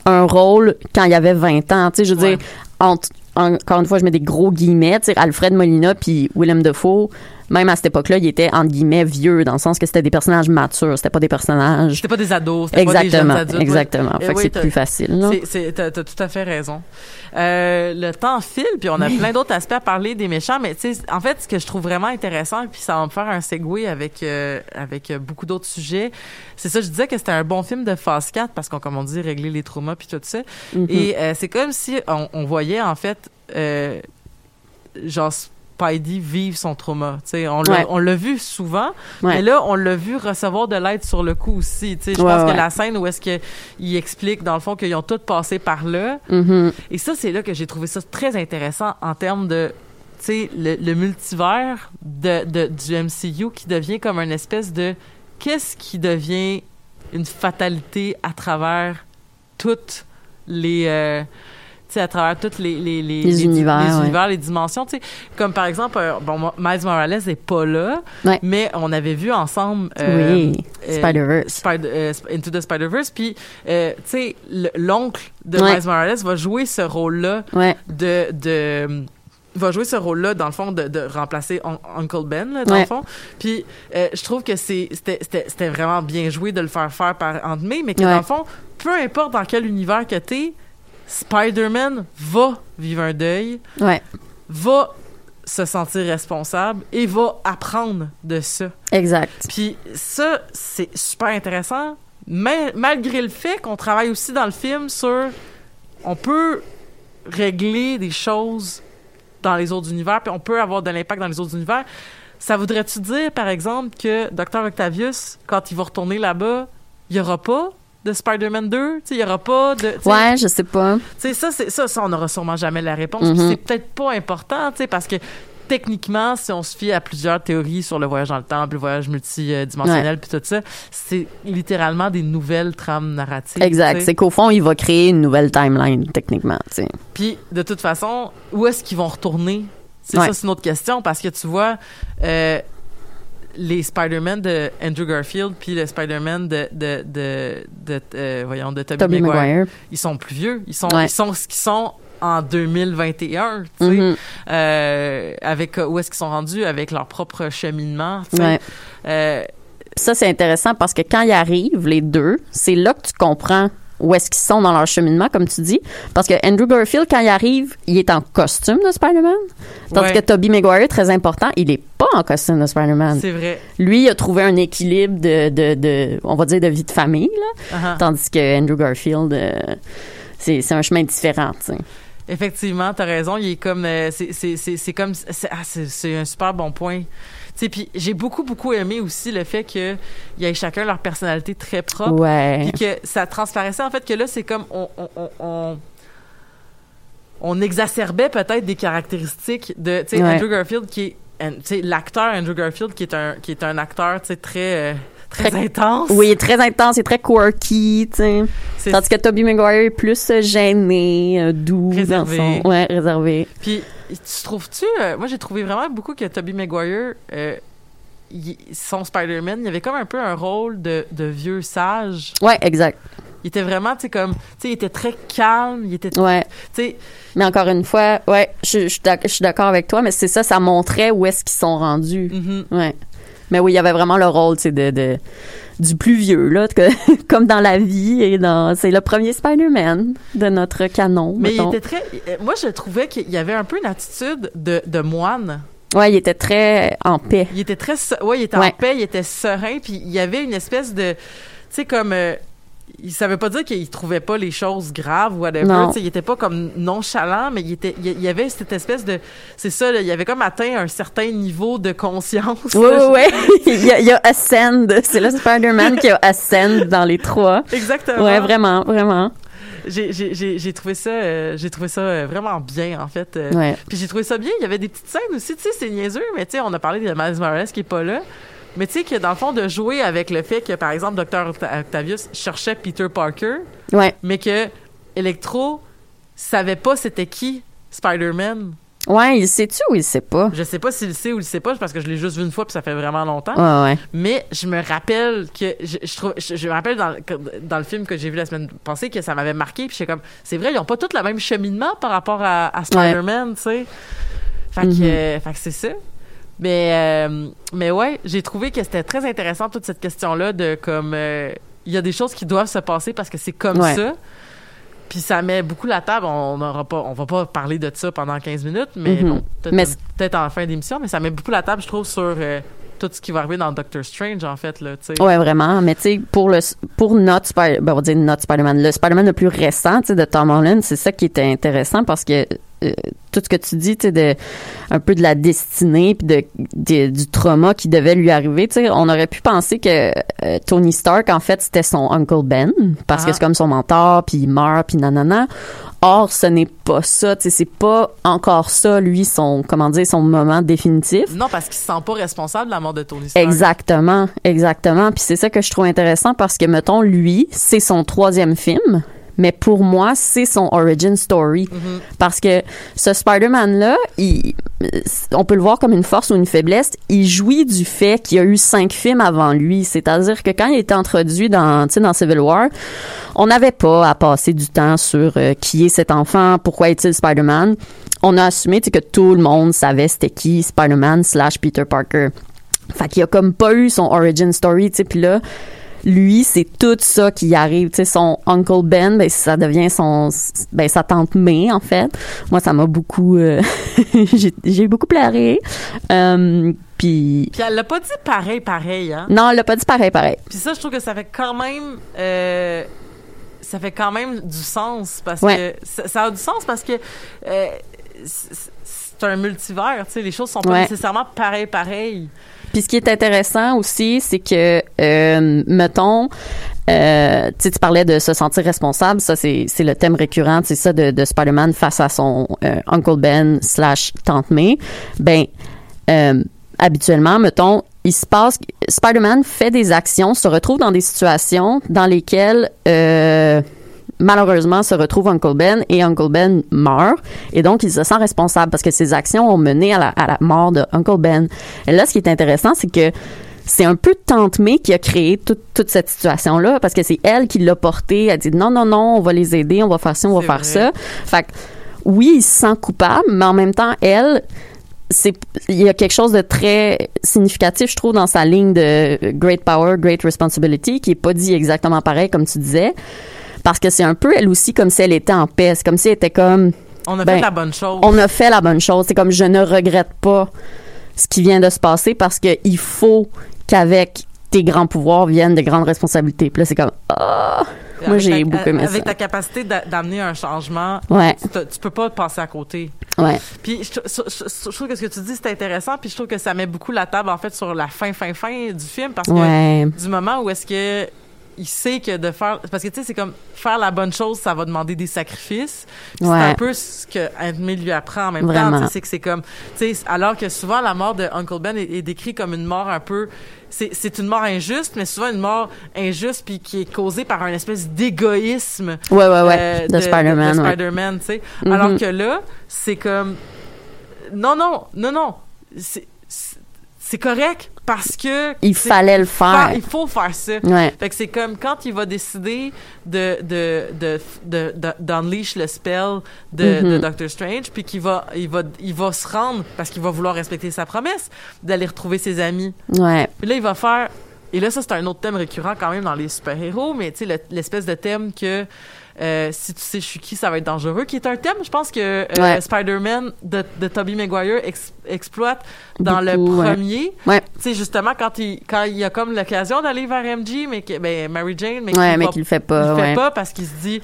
un rôle quand il y avait 20 ans, tu sais je veux Ouais. dire entre encore une fois, je mets des gros guillemets, tu sais Alfred Molina puis Willem Dafoe même à cette époque-là, il était entre guillemets vieux dans le sens que c'était des personnages matures, c'était pas des personnages C'était pas des ados, c'était pas des jeunes Exactement, adultes. exactement. ouais. Fait oui, c'est plus facile. t'as, tout à fait raison. Euh, le temps file, puis on a plein d'autres aspects à parler des méchants, mais tu sais, en fait, ce que je trouve vraiment intéressant, puis ça va me faire un segue avec euh, avec euh, beaucoup d'autres sujets, c'est ça, je disais que c'était un bon film de phase 4, parce qu'on, comme on dit, régler les traumas, puis tout ça. Mhm. Et euh, c'est comme si on, on voyait, en fait, genre Spidey vivre son trauma. Tu sais, on l'a, Ouais. on l'a vu souvent, Ouais. mais là, on l'a vu recevoir de l'aide sur le coup aussi. Je pense ouais. que la scène où est-ce que il explique, dans le fond, qu'ils ont tous passé par là. Mhm. Et ça, c'est là que j'ai trouvé ça très intéressant en termes de, le, le multivers de, de- du MCU qui devient comme une espèce de... Qu'est-ce qui devient une fatalité à travers toutes les... euh, à travers toutes les... Les, les, Les univers, Les ouais. univers, les dimensions. Comme par exemple, euh, bon, Miles Morales n'est pas là, Ouais. mais on avait vu ensemble... euh, oui, euh, Spider-Verse. Spider- Sp- Into the Spider-Verse. Puis, tu sais, l'oncle de Ouais. Miles Morales va jouer ce rôle-là de, de va jouer ce rôle-là dans le fond de, de remplacer Un- Uncle Ben là, dans Ouais. le fond puis euh, je trouve que c'était vraiment bien joué de le faire faire par Aunt May mais que Ouais. dans le fond peu importe dans quel univers que t'es Spider-Man va vivre un deuil Ouais. va se sentir responsable et va apprendre de ça Exact. puis ça, c'est super intéressant, mais malgré le fait qu'on travaille aussi dans le film sur... On peut régler des choses dans les autres univers, puis on peut avoir de l'impact dans les autres univers. Ça voudrait-tu dire, par exemple, que Dr. Octavius, quand il va retourner là-bas, il n'y aura pas de Spider-Man 2? Tu sais, Il n'y aura pas de... Ouais, je sais pas. tu sais, ça, c'est, ça, ça, on n'aura sûrement jamais la réponse. Mhm. c'est peut-être pas important, tu sais, parce que techniquement, si on se fie à plusieurs théories sur le voyage dans le temps, puis le voyage multidimensionnel, puis tout ça, c'est littéralement des nouvelles trames narratives. Exact. C'est qu'au fond, il va créer une nouvelle timeline, techniquement. tu sais. Puis, de toute façon, où est-ce qu'ils vont retourner? C'est Ouais. ça, c'est une autre question, parce que tu vois, euh, les Spider-Man de Andrew Garfield puis le Spider-Man de, de, de, de, euh, voyons, de Tobey Maguire, Maguire. ils sont plus vieux. Ils sont, Ouais. ils sont ce qu'ils sont en 2021, tu sais. Mhm. Euh, avec euh, où est-ce qu'ils sont rendus? Avec leur propre cheminement, tu sais. Ouais. Euh, Ça, c'est intéressant parce que quand ils arrivent, les deux, c'est là que tu comprends où est-ce qu'ils sont dans leur cheminement, comme tu dis. Parce que Andrew Garfield, quand il arrive, il est en costume de Spider-Man. Tandis Ouais. que Tobey Maguire, très important, il est pas en costume de Spider-Man. c'est vrai. Lui, il a trouvé un équilibre de, de, de, on va dire, de vie de famille, là. Uh-huh. Tandis que Andrew Garfield, euh, c'est c'est un chemin différent, tu. Effectivement, t'as raison. Il est comme, euh, c'est, c'est, c'est, c'est comme, c'est, ah, un super bon point. Sais, puis j'ai beaucoup beaucoup aimé aussi le fait que il y ait chacun leur personnalité très propre. Ouais. Puis que ça transparaissait en fait que là c'est comme on on, on, on on exacerbait peut-être des caractéristiques de tu sais Ouais. Andrew Garfield qui est l'acteur Andrew Garfield qui est un qui est un acteur tu sais très euh, très, Très- intense. Oui, il est très intense, est très quirky, tu sais. Tandis que Tobey Maguire est plus gêné, euh, doux Réservé. dans son... Ouais, réservé. Puis tu trouves-tu euh, moi j'ai trouvé vraiment beaucoup que Tobey Maguire euh, il- son Spider-Man, il avait comme un peu un rôle de, de vieux sage. Ouais, exact. Il était vraiment, tu sais, comme, tu sais, il était très calme, il était, Ouais. tu sais, Mais encore une fois, ouais, je, je suis d'accord avec toi, mais c'est ça, ça montrait où est-ce qu'ils sont rendus. mhm. Ouais. Mais oui, il y avait vraiment le rôle, tu sais, de, de- du plus vieux, là, que- comme dans la vie et dans, c'est le premier Spider-Man de notre canon. mais il était très, euh, moi, je trouvais qu'il y avait un peu une attitude de, de moine. Ouais, il était très en paix. Il était très, ouais, il était en paix, il était serein, puis il y avait une espèce de, tu sais, comme, euh, il ça veut pas dire qu'il trouvait pas les choses graves ou whatever. Il était pas comme nonchalant, mais il était, il avait cette espèce de, c'est ça, là, il avait comme atteint un certain niveau de conscience. Oui, là. oui, oui. il, y a, il y a Ascend. C'est le Spider-Man qui a Ascend dans les trois. Exactement. Ouais, vraiment, vraiment. J'ai, trouvé ça, euh, j'ai trouvé ça euh, vraiment bien en fait. euh, Ouais. Puis j'ai trouvé ça bien. Il y avait des petites scènes aussi, tu sais, c'est niaiseux, mais tu sais, on a parlé de Miles Morales qui est pas là. Mais tu sais, que dans le fond, de jouer avec le fait que, par exemple, Dr. Octavius cherchait Peter Parker, Ouais. mais que Electro savait pas c'était qui Spider-Man. Ouais, il sait-tu ou il sait pas? Je sais pas s'il le sait ou il sait pas, parce que je l'ai juste vu une fois puis ça fait vraiment longtemps. Ouais, ouais. Mais je me rappelle que je, je trouve je, je me rappelle dans, dans le film que j'ai vu la semaine passée que ça m'avait marqué puis j'étais comme c'est vrai ils ont pas tous le même cheminement par rapport à, à Spider-Man tu sais fait que euh, fait que c'est ça mais euh, mais ouais j'ai trouvé que c'était très intéressant toute cette question là de comme euh, il y a des choses qui doivent se passer parce que c'est comme Ouais. ça puis ça met beaucoup la table on n'aura pas on va pas parler de ça pendant 15 minutes mais Mhm. bon peut-être en fin d'émission mais ça met beaucoup la table je trouve sur euh, tout ce qui va arriver dans Doctor Strange en fait là Ouais, vraiment. Mais tu sais, pour le pour notre Spider, ben, on va dire notre Spider-Man, le Spider-Man le plus récent, de Tom Holland, c'est ça qui était intéressant parce que euh, tout ce que tu dis, tu sais, de un peu de la destinée puis de, de- du trauma qui devait lui arriver, tu sais, on aurait pu penser que euh, Tony Stark en fait c'était son Uncle Ben parce Ah. que c'est comme son mentor puis il meurt puis nanana. Or, ce n'est pas ça, tu sais, c'est pas encore ça, lui, son, comment dire, son moment définitif. non parce qu'il se sent pas responsable de la mort de Tony Stark Exactement, exactement. Puis c'est ça que je trouve intéressant parce que, mettons, lui, c'est son troisième film, mais pour moi, c'est son origin story. Mhm. Parce que ce Spider-Man-là, on peut le voir comme une force ou une faiblesse. Il jouit du fait qu'il y a eu cinq films avant lui. C'est-à-dire que quand il était introduit dans, tu sais, dans Civil War, on n'avait pas à passer du temps sur euh, qui est cet enfant, pourquoi est-il Spider-Man. On a assumé que tout le monde savait c'était qui Spider-Man slash Peter Parker. Fait qu'il a comme pas eu son origin story, tu sais, puis là, lui, c'est tout ça qui arrive, tu sais, son Uncle Ben, ben ça devient son, ben sa tante May, en fait. Moi, ça m'a beaucoup, euh, j'ai beaucoup pleuré. Euh, puis, puis elle l'a pas dit pareil pareil hein? Non, elle l'a pas dit pareil, pareil. puis ça je trouve que ça fait quand même euh, ça fait quand même du sens parce Ouais. que ça, ça a du sens parce que euh, c'est un multivers tu sais les choses sont pas Ouais. nécessairement pareil pareil Puis ce qui est intéressant aussi, c'est que, euh, mettons, euh, tu parlais de se sentir responsable, ça c'est le thème récurrent, c'est ça de, de Spider-Man face à son euh, Uncle Ben slash Tante May. Ben, euh, habituellement, mettons, il se passe, Spider-Man fait des actions, se retrouve dans des situations dans lesquelles malheureusement se retrouve Uncle Ben et Uncle Ben meurt et donc il se sent responsable parce que ses actions ont mené à la, à la mort de Uncle Ben. Et là, ce qui est intéressant, c'est que c'est un peu Tante May qui a créé toute, toute cette situation-là parce que c'est elle qui l'a porté. Elle dit non, non, non, on va les aider, on va faire ci, on va faire vrai. ça. Fait que, oui, il se sent coupable, mais en même temps, elle, c'est il y a quelque chose de très significatif je trouve dans sa ligne de great power great responsibility qui est pas dit exactement pareil comme tu disais parce que c'est un peu elle aussi comme si elle était en paix. C'est comme si elle était comme on a Ben, fait la bonne chose. on a fait la bonne chose. C'est comme je ne regrette pas ce qui vient de se passer parce que il faut qu'avec tes grands pouvoirs viennent de grandes responsabilités. Puis là c'est comme ah! Moi Avec j'ai beaucoup aimé avec ça. ta capacité d'a- d'amener un changement ouais. tu, te- tu peux pas passer à côté. Ouais. Puis je, je- je- je trouve que ce que tu dis c'est intéressant, puis je trouve que ça met beaucoup la table en fait sur la fin fin fin du film parce que ouais. du moment où est-ce que il sait que de faire parce que tu sais c'est comme faire la bonne chose ça va demander des sacrifices Puis c'est Ouais. un peu ce que May lui apprend en même temps Vraiment. tu sais, c'est que c'est comme tu sais alors que souvent la mort de Uncle Ben est, est décrite comme une mort un peu c'est c'est une mort injuste mais souvent une mort injuste puis qui est causée par un espèce d'égoïsme ouais ouais ouais euh, de, Spider-Man de ouais. Spider-Man, tu sais. Mhm. Alors que là, c'est comme non non non non, c'est c'est- correct parce que Il fallait le faire. Il faut faire ça. Ouais. Fait que c'est comme quand il va décider de de de de de- d'unleash le spell de, Mhm. de Doctor Strange puis qu'il va il va il va se rendre parce qu'il va vouloir respecter sa promesse d'aller retrouver ses amis. Ouais. Puis là il va faire et là ça c'est un autre thème récurrent quand même dans les super-héros mais tu sais le- l'espèce de thème que euh, si tu sais je suis qui, ça va être dangereux, qui est un thème, je pense que euh, Ouais. Spider-Man de, de Tobey Maguire ex- exploite dans Beaucoup, le premier. Ouais. Tu sais, justement, quand il, quand il a comme l'occasion d'aller vers MJ, mais que, ben, Mary Jane, mais qu'il le fait il pas. le fait pas parce qu'il se dit,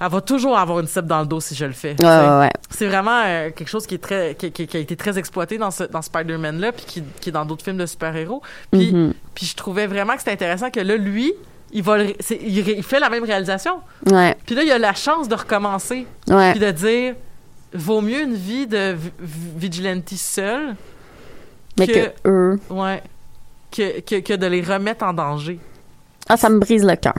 elle va toujours avoir une cible dans le dos si je le fais. Ouais, ouais. C'est vraiment euh, quelque chose qui est très, qui, qui- qui a été très exploité dans ce, dans Spider-Man là, puis qui, qui est dans d'autres films de super-héros. Puis, Mhm. puis je trouvais vraiment que c'était intéressant que là, lui, il va, le ré- c'est- il, ré- il fait la même réalisation. Ouais. Puis là, il a la chance de recommencer, puis de dire, vaut mieux une vie de vi- vi- vigilante seul Mais que eux. Ouais. Que, que, que de les remettre en danger. Ah, ça me brise le cœur.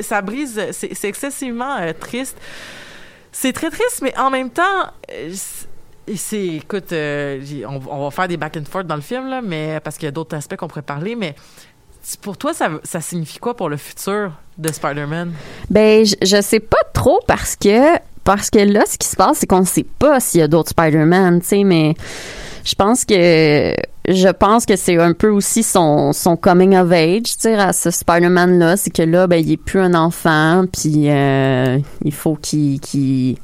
Ça brise, c'est, excessivement euh, triste. C'est très triste, mais en même temps, euh, c'est- écoute, euh, on, on va faire des back and forth dans le film, là, mais, parce qu'il y a d'autres aspects qu'on pourrait parler, mais pour toi, ça, ça signifie quoi pour le futur de Spider-Man? Ben, je, je sais pas trop parce que parce que là, ce qui se passe, c'est qu'on sait pas s'il y a d'autres Spider-Man, tu sais, mais je pense que je pense que c'est un peu aussi son, son coming of age, tu à ce Spider-Man là, c'est que là, ben, il est plus un enfant, puis euh, il faut qu'il qu'il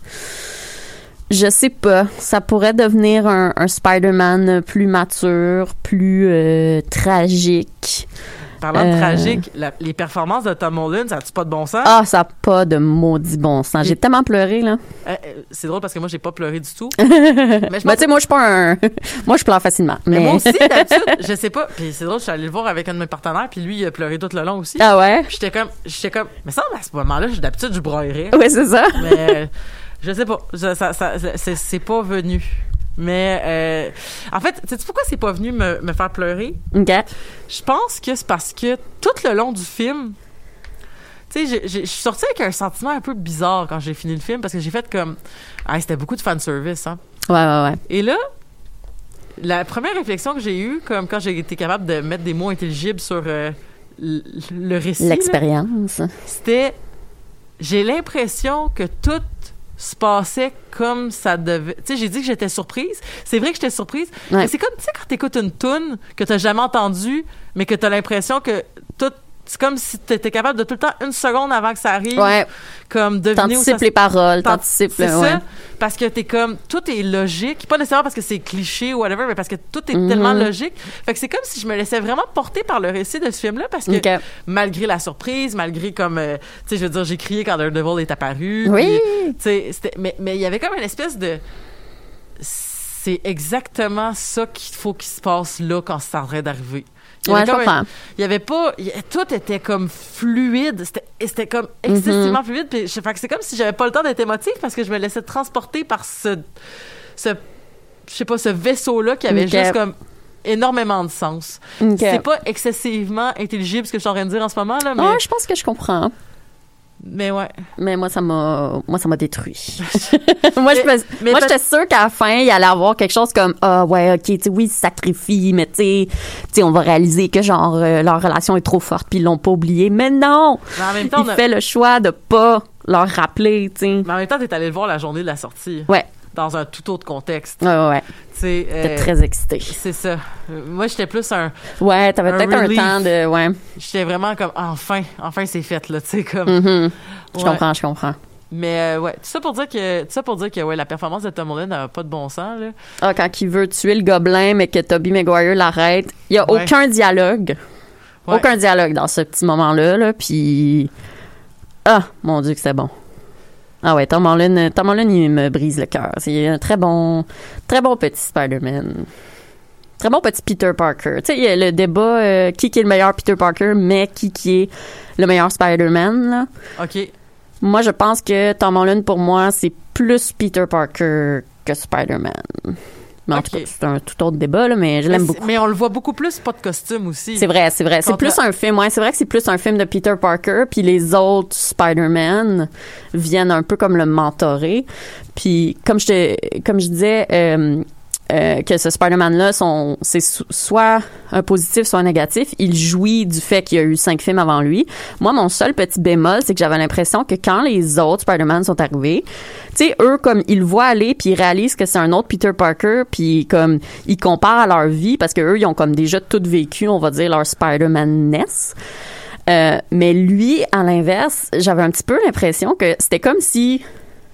je sais pas, ça pourrait devenir un, un Spider-Man plus mature, plus euh, tragique. Parlant de Euh. tragique, la- les performances de Tom Holland, ça a-tu pas de bon sens? Ah, ça a pas de maudit bon sens. J'ai tellement pleuré là. Euh, euh, c'est drôle parce que moi, j'ai pas pleuré du tout. mais je Ben, pense tu sais, moi, je suis pas un. moi, je pleure facilement. Mais Mais, moi aussi, d'habitude, je sais pas. Puis c'est drôle, je suis allée le voir avec un de mes partenaires, puis lui, il a pleuré tout le long aussi. ah ouais? Puis j'étais comme, j'étais comme, mais ça, à ce moment-là, je- d'habitude, je broyerais. Oui, c'est ça. Mais euh, je sais pas, Je- ça, ça, c'est, c'est pas venu. Mais euh, en fait, sais-tu pourquoi c'est pas venu me, me faire pleurer? OK. Je pense que c'est parce que tout le long du film, tu sais, je suis sortie avec un sentiment un peu bizarre quand j'ai fini le film parce que j'ai fait comme, ah, c'était beaucoup de fanservice, hein. Ouais, ouais, ouais. Et là, la première réflexion que j'ai eue, comme quand j'ai été capable de mettre des mots intelligibles sur euh, le récit, L'expérience. c'était j'ai l'impression que tout se passait comme ça devait. Tu sais, j'ai dit que j'étais surprise. C'est vrai que j'étais surprise. Ouais. Mais c'est comme, tu sais, quand t'écoutes une tune que t'as jamais entendue, mais que t'as l'impression que tout. C'est comme si t'étais capable de tout le temps, une seconde avant que ça arrive, Ouais. comme deviner T'anticipes les paroles, T'an- t'anticipes. C'est ouais. ça. Parce que t'es comme, tout est logique. Pas nécessairement parce que c'est cliché ou whatever, mais parce que tout est tellement logique. Fait que c'est comme si je me laissais vraiment porter par le récit de ce film-là parce que malgré la surprise, malgré comme, euh, tu sais, je veux dire, j'ai crié quand Daredevil est apparu. Oui. puis, Tu mais mais il y avait comme une espèce de, c'est exactement ça qu'il faut qu'il se passe là quand c'est en train d'arriver. Il y Ouais, avait un- il y avait pas, il tout était comme fluide. C'était, comme excessivement Mhm. fluide. Puis, je- fait que c'est comme si j'avais pas le temps d'être émotive parce que je me laissais transporter par ce, ce, je sais pas, ce vaisseau-là qui avait Ok. juste comme énormément de sens. OK. C'est pas excessivement intelligible ce que je suis en train de dire en ce moment là, mais, je pense que je comprends. Mais ouais. Mais moi, ça m'a, moi, ça m'a détruit. moi, je Mais- me- mais moi, j'étais sûre qu'à la fin, il allait avoir quelque chose comme, ah, ouais, ok, tu sais, oui, ils se sacrifient, mais tu sais, tu sais, on va réaliser que, genre, euh, leur relation est trop forte, puis ils l'ont pas oublié. Mais non! Mais en même temps, il on a- fait le choix de pas leur rappeler, tu sais. mais en même temps, t'es allé le voir la journée de la sortie. Ouais. Dans un tout autre contexte. Ouais, ouais, J'étais euh, très excitée. C'est ça. Moi, j'étais plus un. Ouais, t'avais peut-être un temps de, ouais. J'étais vraiment comme enfin, enfin c'est fait là, tu sais comme. Mhm. Je Ouais. comprends, je comprends. Mais euh, ouais, tout ça pour dire que tout ça pour dire que ouais, la performance de Tom Holland n'a pas de bon sens là. Ah, quand il veut tuer le gobelin, mais que Toby Maguire l'arrête, il y a Ouais. aucun dialogue. Ouais. Aucun dialogue dans ce petit moment-là, là, puis... Ah, mon Dieu que c'est bon. Ah ouais, Tom Holland, Tom Holland, il me brise le cœur. C'est un très bon, très bon petit Spider-Man. Très bon petit Peter Parker. Tu sais, il y a le débat euh, qui qui est le meilleur Peter Parker, mais qui qui est le meilleur Spider-Man. OK. Moi, je pense que Tom Holland, pour moi, c'est plus Peter Parker que Spider-Man. Mais en tout cas, c'est un tout autre débat, là, mais je l'aime beaucoup. mais on le voit beaucoup plus pas de costume aussi. C'est vrai, c'est vrai. C'est plus un film, ouais, c'est vrai que c'est plus un film de Peter Parker, puis les autres Spider-Man viennent un peu comme le mentorer. Puis comme je te, comme je disais, euh, euh, que ce Spider-Man-là, c'est so- soit un positif, soit un négatif. Il jouit du fait qu'il y a eu cinq films avant lui. Moi, mon seul petit bémol, c'est que j'avais l'impression que quand les autres Spider-Man sont arrivés, tu sais, eux, comme, ils le voient aller, puis ils réalisent que c'est un autre Peter Parker, puis comme, ils comparent à leur vie, parce que eux, ils ont comme déjà tout vécu, on va dire, leur Spider-Man-ness. Euh, mais lui, à l'inverse, j'avais un petit peu l'impression que c'était comme si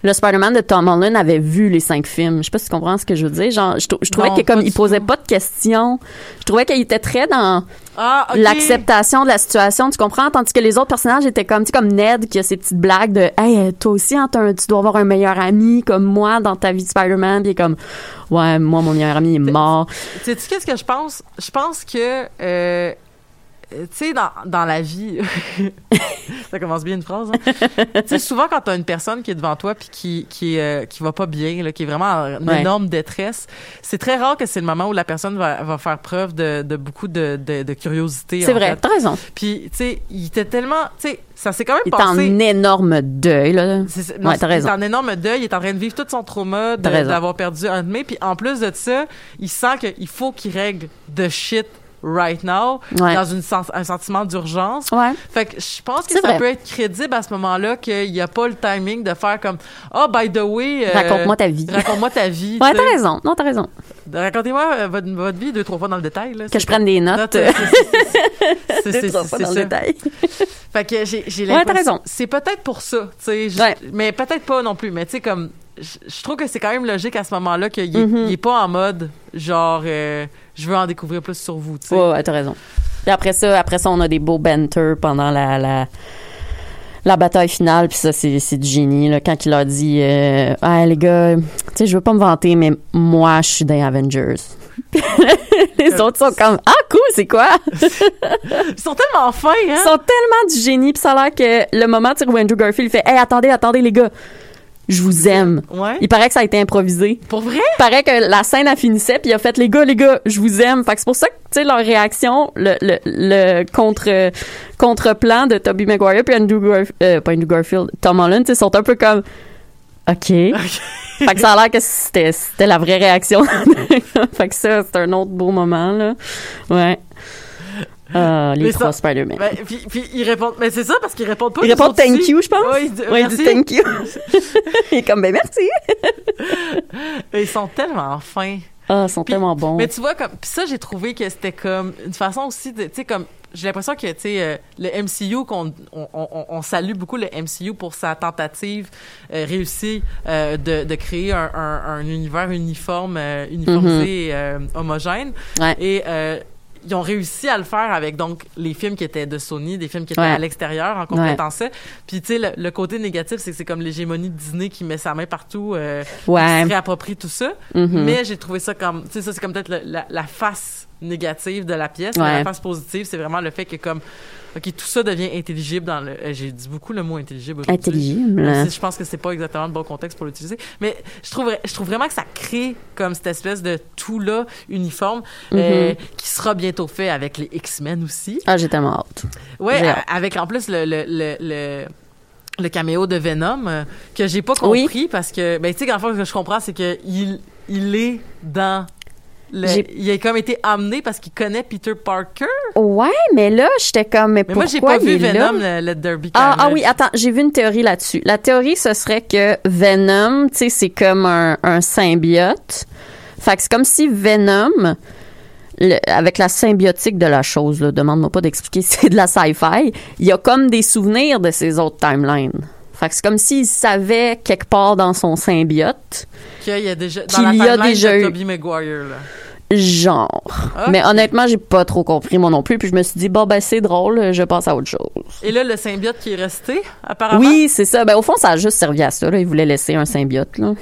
le Spider-Man de Tom Holland avait vu les cinq films. Je sais pas si tu comprends ce que je veux dire. Genre, je, trou- je trouvais que comme il posait pas de questions, je trouvais qu'il était très dans Ah, l'acceptation de la situation, tu comprends? Tandis que les autres personnages étaient comme, tu sais, comme Ned, qui a ses petites blagues de, hey, toi aussi, hein, un- tu dois avoir un meilleur ami comme moi dans ta vie de Spider-Man, puis comme, ouais, moi, mon meilleur ami est mort. Sais-tu qu'est-ce que je pense? Je pense que, euh, tu sais, dans, dans la vie, ça commence bien une phrase, hein? tu sais, souvent quand t'as une personne qui est devant toi puis qui, qui, euh, qui va pas bien, là, qui est vraiment en Ouais. énorme détresse, c'est très rare que c'est le moment où la personne va, va faire preuve de, de beaucoup de, de, de curiosité. C'est vrai, t'as raison. Puis, tu sais, il était tellement, tu sais, ça s'est quand même Il est en passé. énorme deuil, là. C'est- non, Ouais, t'as Il raison. est en énorme deuil, il est en train de vivre tout son trauma d'avoir perdu un de mes. Puis en plus de ça, il sent qu'il faut qu'il règle de shit right now Ouais. dans une sens- un sentiment d'urgence. Ouais. Fait que je pense que ça vrai. peut être crédible à ce moment-là qu'il n'y a pas le timing de faire comme oh by the way euh, Raconte-moi ta vie. raconte-moi ta vie Ouais, t'as raison. Non, t'as raison. racontez-moi euh, votre, votre vie deux trois fois dans le détail là. Que je prenne des notes. Note, c'est- c'est- c'est- Deux, trois c'est- fois c'est dans le ça. détail. Fait que j'ai j'ai Ouais, t'as l'impression. raison. C'est peut-être pour ça, tu sais. Ouais. Mais peut-être pas non plus. Mais tu sais, comme. Je je trouve que c'est quand même logique à ce moment-là qu'il est, Mhm. il est pas en mode genre euh, je veux en découvrir plus sur vous. Ouais, ouais, t'as raison. Puis après ça, après ça, on a des beaux banter pendant la, la, la bataille finale. Puis ça, c'est, c'est du génie. Là, quand il leur dit euh, Ah, les gars, tu sais, je veux pas me vanter, mais moi, je suis des Avengers. les autres sont comme Ah, cool, c'est quoi? Ils sont tellement fins, hein? Ils sont tellement du génie. Puis ça a l'air que le moment où Andrew Garfield fait Hey, attendez, attendez, les gars, je vous aime. Ouais. Il paraît que ça a été improvisé. Pour vrai? Il paraît que la scène a finissait puis il a fait les gars les gars je vous aime fait que c'est pour ça que tu sais leur réaction le le, le contre contre-plan de Tobey Maguire puis Andrew Garfield euh, pas Andrew Garfield Tom Holland sais, sont un peu comme OK fait que ça a l'air que c'était c'était la vraie réaction fait que ça c'est un autre beau moment là ouais Ah, les Mais trois Spider-Man Ben, puis, puis ils répondent. Mais c'est ça parce qu'ils répondent pas. il ils répond sont thank ici. you je pense Ouais, ils disent ouais il dit merci. thank you il est comme ben merci Ils sont tellement fins. ah ils sont Puis- tellement bons Mais tu vois, comme, pis ça, j'ai trouvé que c'était comme une façon aussi de, tu sais, comme, j'ai l'impression que, tu sais, euh, le MCU, qu'on, on, on, on salue beaucoup le MCU pour sa tentative euh, réussie euh, de, de créer un, un, un univers uniforme, uniformisé et euh, homogène. Ouais. Et, ils ont réussi à le faire avec donc les films qui étaient de Sony, des films qui étaient Ouais. à l'extérieur en complétant ça. Puis tu sais le, le côté négatif c'est que c'est comme l'hégémonie de Disney qui met sa main partout, euh, Ouais. qui se réapproprie tout ça. Mhm. Mais j'ai trouvé ça comme, tu sais, ça c'est comme peut-être la, la face négative de la pièce. mais la face positive, c'est vraiment le fait que comme, ok, tout ça devient intelligible dans le. euh, J'ai dit beaucoup le mot intelligible. Intelligible. Même si je pense que c'est pas exactement le bon contexte pour l'utiliser, mais je trouve, je trouve vraiment que ça crée comme cette espèce de tout là uniforme euh, Mhm. qui sera bientôt fait avec les X-Men aussi. ah j'ai tellement hâte hâte. avec en plus le le, le, le le caméo de Venom euh, que j'ai pas compris parce que ben tu sais quand ce que je comprends c'est que il il est dans le, il a comme été amené parce qu'il connaît Peter Parker. Ouais, mais là, j'étais comme, mais, Mais moi, pourquoi j'ai pas vu il? Venom, le, le Derby Ah, ah oui, attends, j'ai vu une théorie là-dessus. La théorie, ce serait que Venom, tu sais, c'est comme un, un symbiote. Fait que c'est comme si Venom, le- avec la symbiotique de la chose, demande-moi pas d'expliquer, c'est de la sci-fi, il y a comme des souvenirs de ces autres timelines. Fait que c'est comme s'il savait quelque part dans son symbiote, Qu'il y a déjà, dans la y a déjà de Tobey Maguire, là. genre. Ok. Mais honnêtement, j'ai pas trop compris moi non plus, puis je me suis dit, bon, ben c'est drôle, je passe à autre chose. Et là, le symbiote qui est resté, apparemment? Oui, c'est ça. Ben, au fond, ça a juste servi à ça. Là. Ils voulaient laisser un symbiote. Là.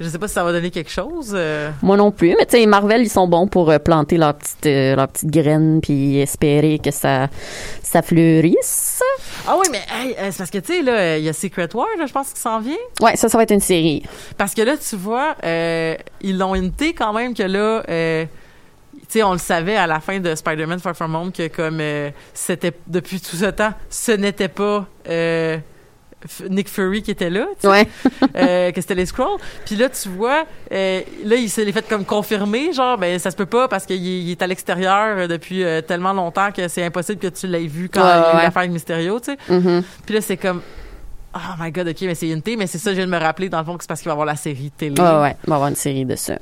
Je sais pas si ça va donner quelque chose. euh. Moi non plus. Mais tu sais, Marvel, ils sont bons pour euh, planter leurs petites, euh, leurs petites graines puis espérer que ça, ça fleurisse. Ah oui, mais hey, euh, c'est parce que, tu sais, là, il y a Secret War, là, je pense, qui s'en vient. Ouais, ça, ça va être une série. Parce que là, tu vois, euh, ils l'ont hinté quand même que là, euh, tu sais, on le savait à la fin de Spider-Man Far From Home que comme euh, c'était depuis tout ce temps, ce n'était pas Nick Fury qui était là, tu sais, Ouais. euh, que c'était les Scrolls. Puis là, tu vois, euh, là, il s'est fait comme confirmer, genre, ben ça se peut pas parce qu'il est, il est à l'extérieur euh, depuis euh, tellement longtemps que c'est impossible que tu l'aies vu quand Ouais, il y a eu ouais. l'affaire avec Mysterio, tu sais. Mhm. Puis là, c'est comme, oh my god, ok, mais c'est une T, mais c'est ça, je viens de me rappeler, dans le fond, que c'est parce qu'il va y avoir la série télé. Ouais, ouais. On va avoir une série de ça.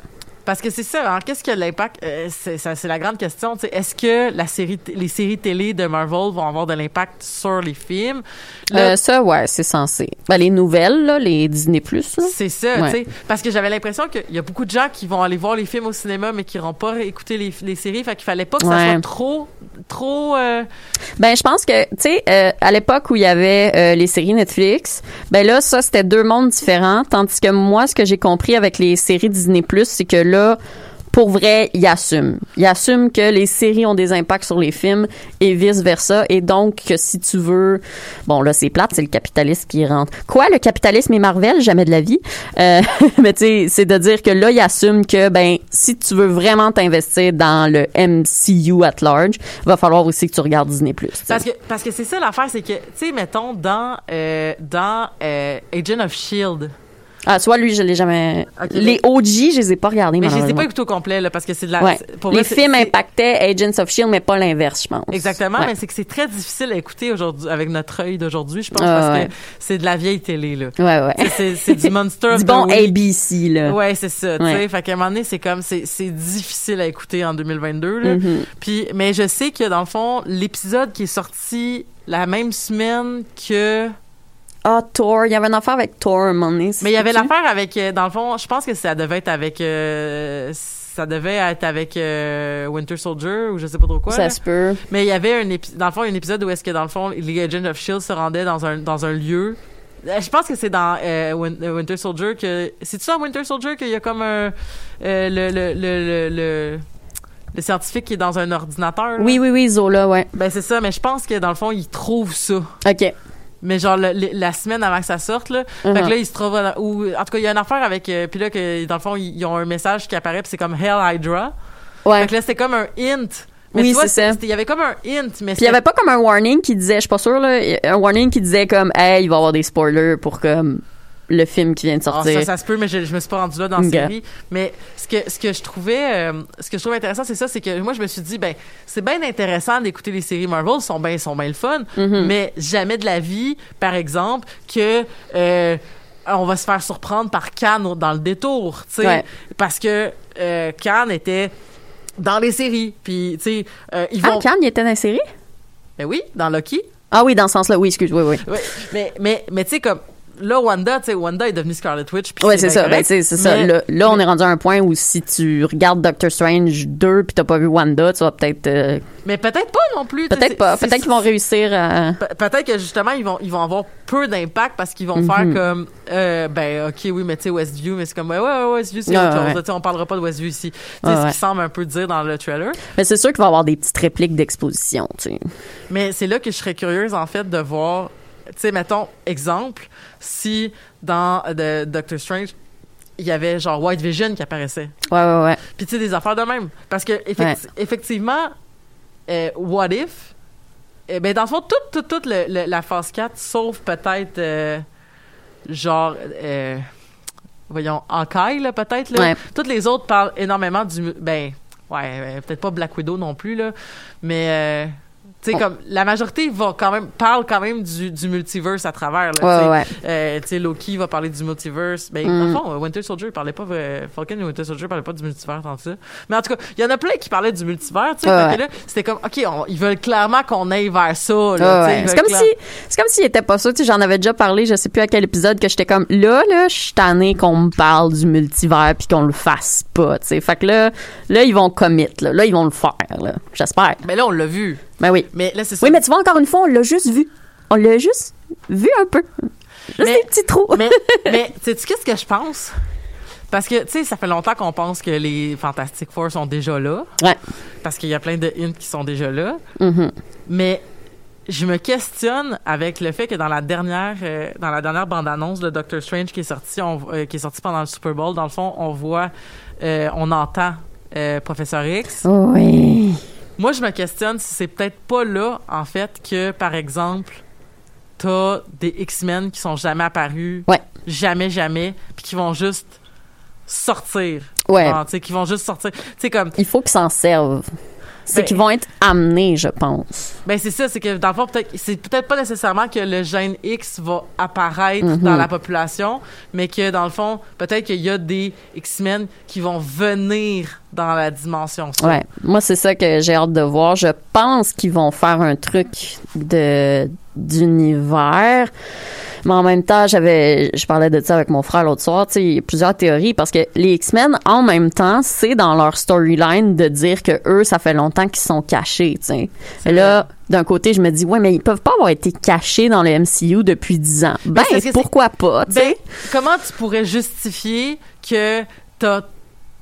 Parce que c'est ça, hein, qu'est-ce que l'impact, euh, c'est la grande question, est-ce que la série, t- les séries télé de Marvel vont avoir de l'impact sur les films? Là, Euh, ça, ouais, c'est censé. Ben, les nouvelles, là, les Disney+, là. C'est ça, Ouais. tu sais. Parce que j'avais l'impression qu'il y a beaucoup de gens qui vont aller voir les films au cinéma, mais qui n'iront pas écouter les, les séries. Fait qu'il fallait pas que ça Ouais. soit trop, trop. euh, Ben, je pense que, tu sais, euh, à l'époque où il y avait les séries Netflix, ben là, ça, c'était deux mondes différents. Tandis que moi, ce que j'ai compris avec les séries Disney+, c'est que là, pour vrai, ils assument. Ils assument que les séries ont des impacts sur les films et vice-versa. Et donc, que si tu veux... Bon, là, c'est plate, c'est le capitalisme qui rentre. Quoi, le capitalisme et Marvel? Jamais de la vie. Euh, mais tu sais, c'est de dire que là, ils assument que, ben, si tu veux vraiment t'investir dans le MCU at large, va falloir aussi que tu regardes Disney+. tu sais. Parce que parce que c'est ça l'affaire, c'est que tu sais, mettons dans euh, dans euh, Agent of Shield. Ah, soit lui, je l'ai jamais. Les OG, je les ai pas regardés, Mais je les ai pas écoutés au complet là, parce que c'est de la. Ouais. c'est- pour les vrai, films impactaient Agents of Shield, mais pas l'inverse, je pense. Exactement, Ouais. mais c'est que c'est très difficile à écouter aujourd'hui avec notre œil d'aujourd'hui, je pense, Ah, parce ouais. que c'est de la vieille télé là. Ouais, ouais. C'est- du Monster Du bon Week. ABC, là. Ouais, c'est ça. Tu sais, fait qu'à un moment donné, c'est comme c'est c'est difficile à écouter en 2022. Là. Mhm. Puis, mais je sais que dans le fond, l'épisode qui est sorti la même semaine que. Ah, Thor. Il y avait une affaire avec Thor un moment donné. Mais il y avait c'est-tu? l'affaire avec. euh, Dans le fond, je pense que ça devait être avec. euh, ça devait être avec euh, Winter Soldier ou je sais pas trop quoi. Ça là. se peut. Mais il y avait un épi- dans le fond un épisode où est-ce que dans le fond les Agents of Shield se rendaient dans un dans un lieu. Je pense que c'est dans euh, Win- Winter Soldier que c'est ça Winter Soldier qu'il y a comme un le, le, le, le, le le scientifique qui est dans un ordinateur. là? Oui, oui, oui, Zola, ouais. Ben c'est ça, mais je pense que dans le fond il trouve ça. OK. Mais genre le- le- la semaine avant que ça sorte là, fait Uh-huh. que là il se trouve ou en tout cas il y a une affaire avec euh, puis là que dans le fond ils, ils ont un message qui apparaît puis c'est comme Hell Hydra. Ouais. Fait que là c'était comme un hint. Mais Oui, c'est ça. Il y avait comme un hint, mais Puis il y avait pas comme un warning qui disait, je suis pas sûre, là, un warning qui disait comme, hey, il va y avoir des spoilers pour comme le film qui vient de Ah, sortir. ça, ça se peut, mais je, je me suis pas rendu là dans la Ok. série. Mais ce que, ce que je trouvais, euh, ce que je trouve intéressant, c'est ça, c'est que moi, je me suis dit, ben, c'est bien intéressant d'écouter les séries Marvel, elles sont bien, sont bien le fun, Mhm. mais jamais de la vie, par exemple, que, euh, on va se faire surprendre par Khan dans le détour, tu sais. Ouais. Parce que, euh, Khan était dans les séries, puis, tu sais, euh, ils Ah, vont... Khan, il était dans la série? Ben oui, dans Loki. Ah oui, dans ce sens-là, oui, excuse, oui, oui. Ouais, mais, mais, mais tu sais, comme, là, Wanda, tu sais, Wanda est devenue Scarlet Witch. puis Ouais, c'est ça. Ben, c'est ça. Là, là, on est rendu à un point où si tu regardes Doctor Strange 2 puis t'as pas vu Wanda, tu vas peut-être. euh, Mais peut-être pas non plus. peut-être c'est- pas. c'est- Peut-être qu'ils vont réussir à. Pe- Peut-être que justement ils vont ils vont avoir peu d'impact parce qu'ils vont faire comme euh, ben ok oui mais tu sais Westview mais c'est comme ouais ouais ouais, Westview c'est Ouais, autre chose ouais. sais, on parlera pas de Westview ici Tu sais, Ouais, ce ouais. qui semble un peu dire dans le trailer Mais c'est sûr qu'il va y avoir des petites répliques d'exposition, tu sais. mais c'est là que je serais curieuse en fait de voir tu sais mettons exemple si dans euh, de Doctor Strange il y avait genre White Vision qui apparaissait Ouais, ouais, ouais. Puis tu sais, des affaires de même. Parce que effecti- Ouais. effectivement, euh, What If, eh ben dans le fond, toute, toute, toute le- le- la phase 4, sauf peut-être, euh, genre, euh, voyons, Hawkeye, là, peut-être, là. Ouais. Toutes les autres parlent énormément du... Ben, ouais, peut-être pas Black Widow non plus, là, mais... tu sais, comme, la majorité va quand même, parle quand même du, du multiverse à travers, là. Ouais. Euh, Loki va parler du multiverse. Ben, Mm. fond, euh, Winter Soldier, il parlait pas, euh, Falcon et Winter Soldier parlaient pas du multivers tant que ça. Mais en tout cas, il y en a plein qui parlaient du multivers, tu sais. Ouais, fait que ouais. là, c'était comme, OK, on- ils veulent clairement qu'on aille vers ça, Ouais, C'est comme clair- si, c'est comme s'il était pas sais, j'en avais déjà parlé, je sais plus à quel épisode, que j'étais comme, là, là, je suis tannée qu'on me parle du multivers puis qu'on le fasse pas, tu sais. Fait que là, là, ils vont commit, là. Là, ils vont le faire, là. J'espère. Mais là, on l'a vu. Ben oui. Mais là, c'est ça. Oui, mais tu vois, encore une fois, on l'a juste vu. On l'a juste vu un peu. Juste Mais- des petits trous. mais, mais sais-tu qu'est-ce que je pense? Parce que, tu sais, ça fait longtemps qu'on pense que les Fantastic Four sont déjà là. Ouais. Parce qu'il y a plein de hints qui sont déjà là. Mhm. Mais je me questionne avec le fait que dans la dernière euh, dans la dernière bande annonce de Doctor Strange qui est sortie on- euh, qui est sortie pendant le Super Bowl dans le fond on voit euh, on entend Professeur X. Oui. Moi je me questionne si c'est peut-être pas là en fait que par exemple t'as des X-Men qui sont jamais apparus, Ouais. jamais, jamais, puis qui vont juste sortir. Ouais. Tu sais, qui vont juste sortir. Tu sais, comme, Il faut qu'ils s'en servent. C'est Ben- qu'ils vont être amenés, je pense. ben c'est ça, c'est que dans le fond, peut-être, c'est peut-être pas nécessairement que le gène X va apparaître Mhm. dans la population, mais que dans le fond, peut-être qu'il y a des X-Men qui vont venir dans la dimension. sombre. Ouais. Moi, c'est ça que j'ai hâte de voir. Je pense qu'ils vont faire un truc de d'univers. Mais en même temps, j'avais, je parlais de ça avec mon frère l'autre soir. Tu sais, il y a plusieurs théories parce que les X-Men, en même temps, c'est dans leur storyline de dire que eux, ça fait longtemps qu'ils sont cachés. Tu sais. Et là, d'un côté, je me dis, ouais, mais ils peuvent pas avoir été cachés dans le MCU depuis 10 ans. Ben, que pourquoi pas, tu sais? Ben, comment tu pourrais justifier que t'as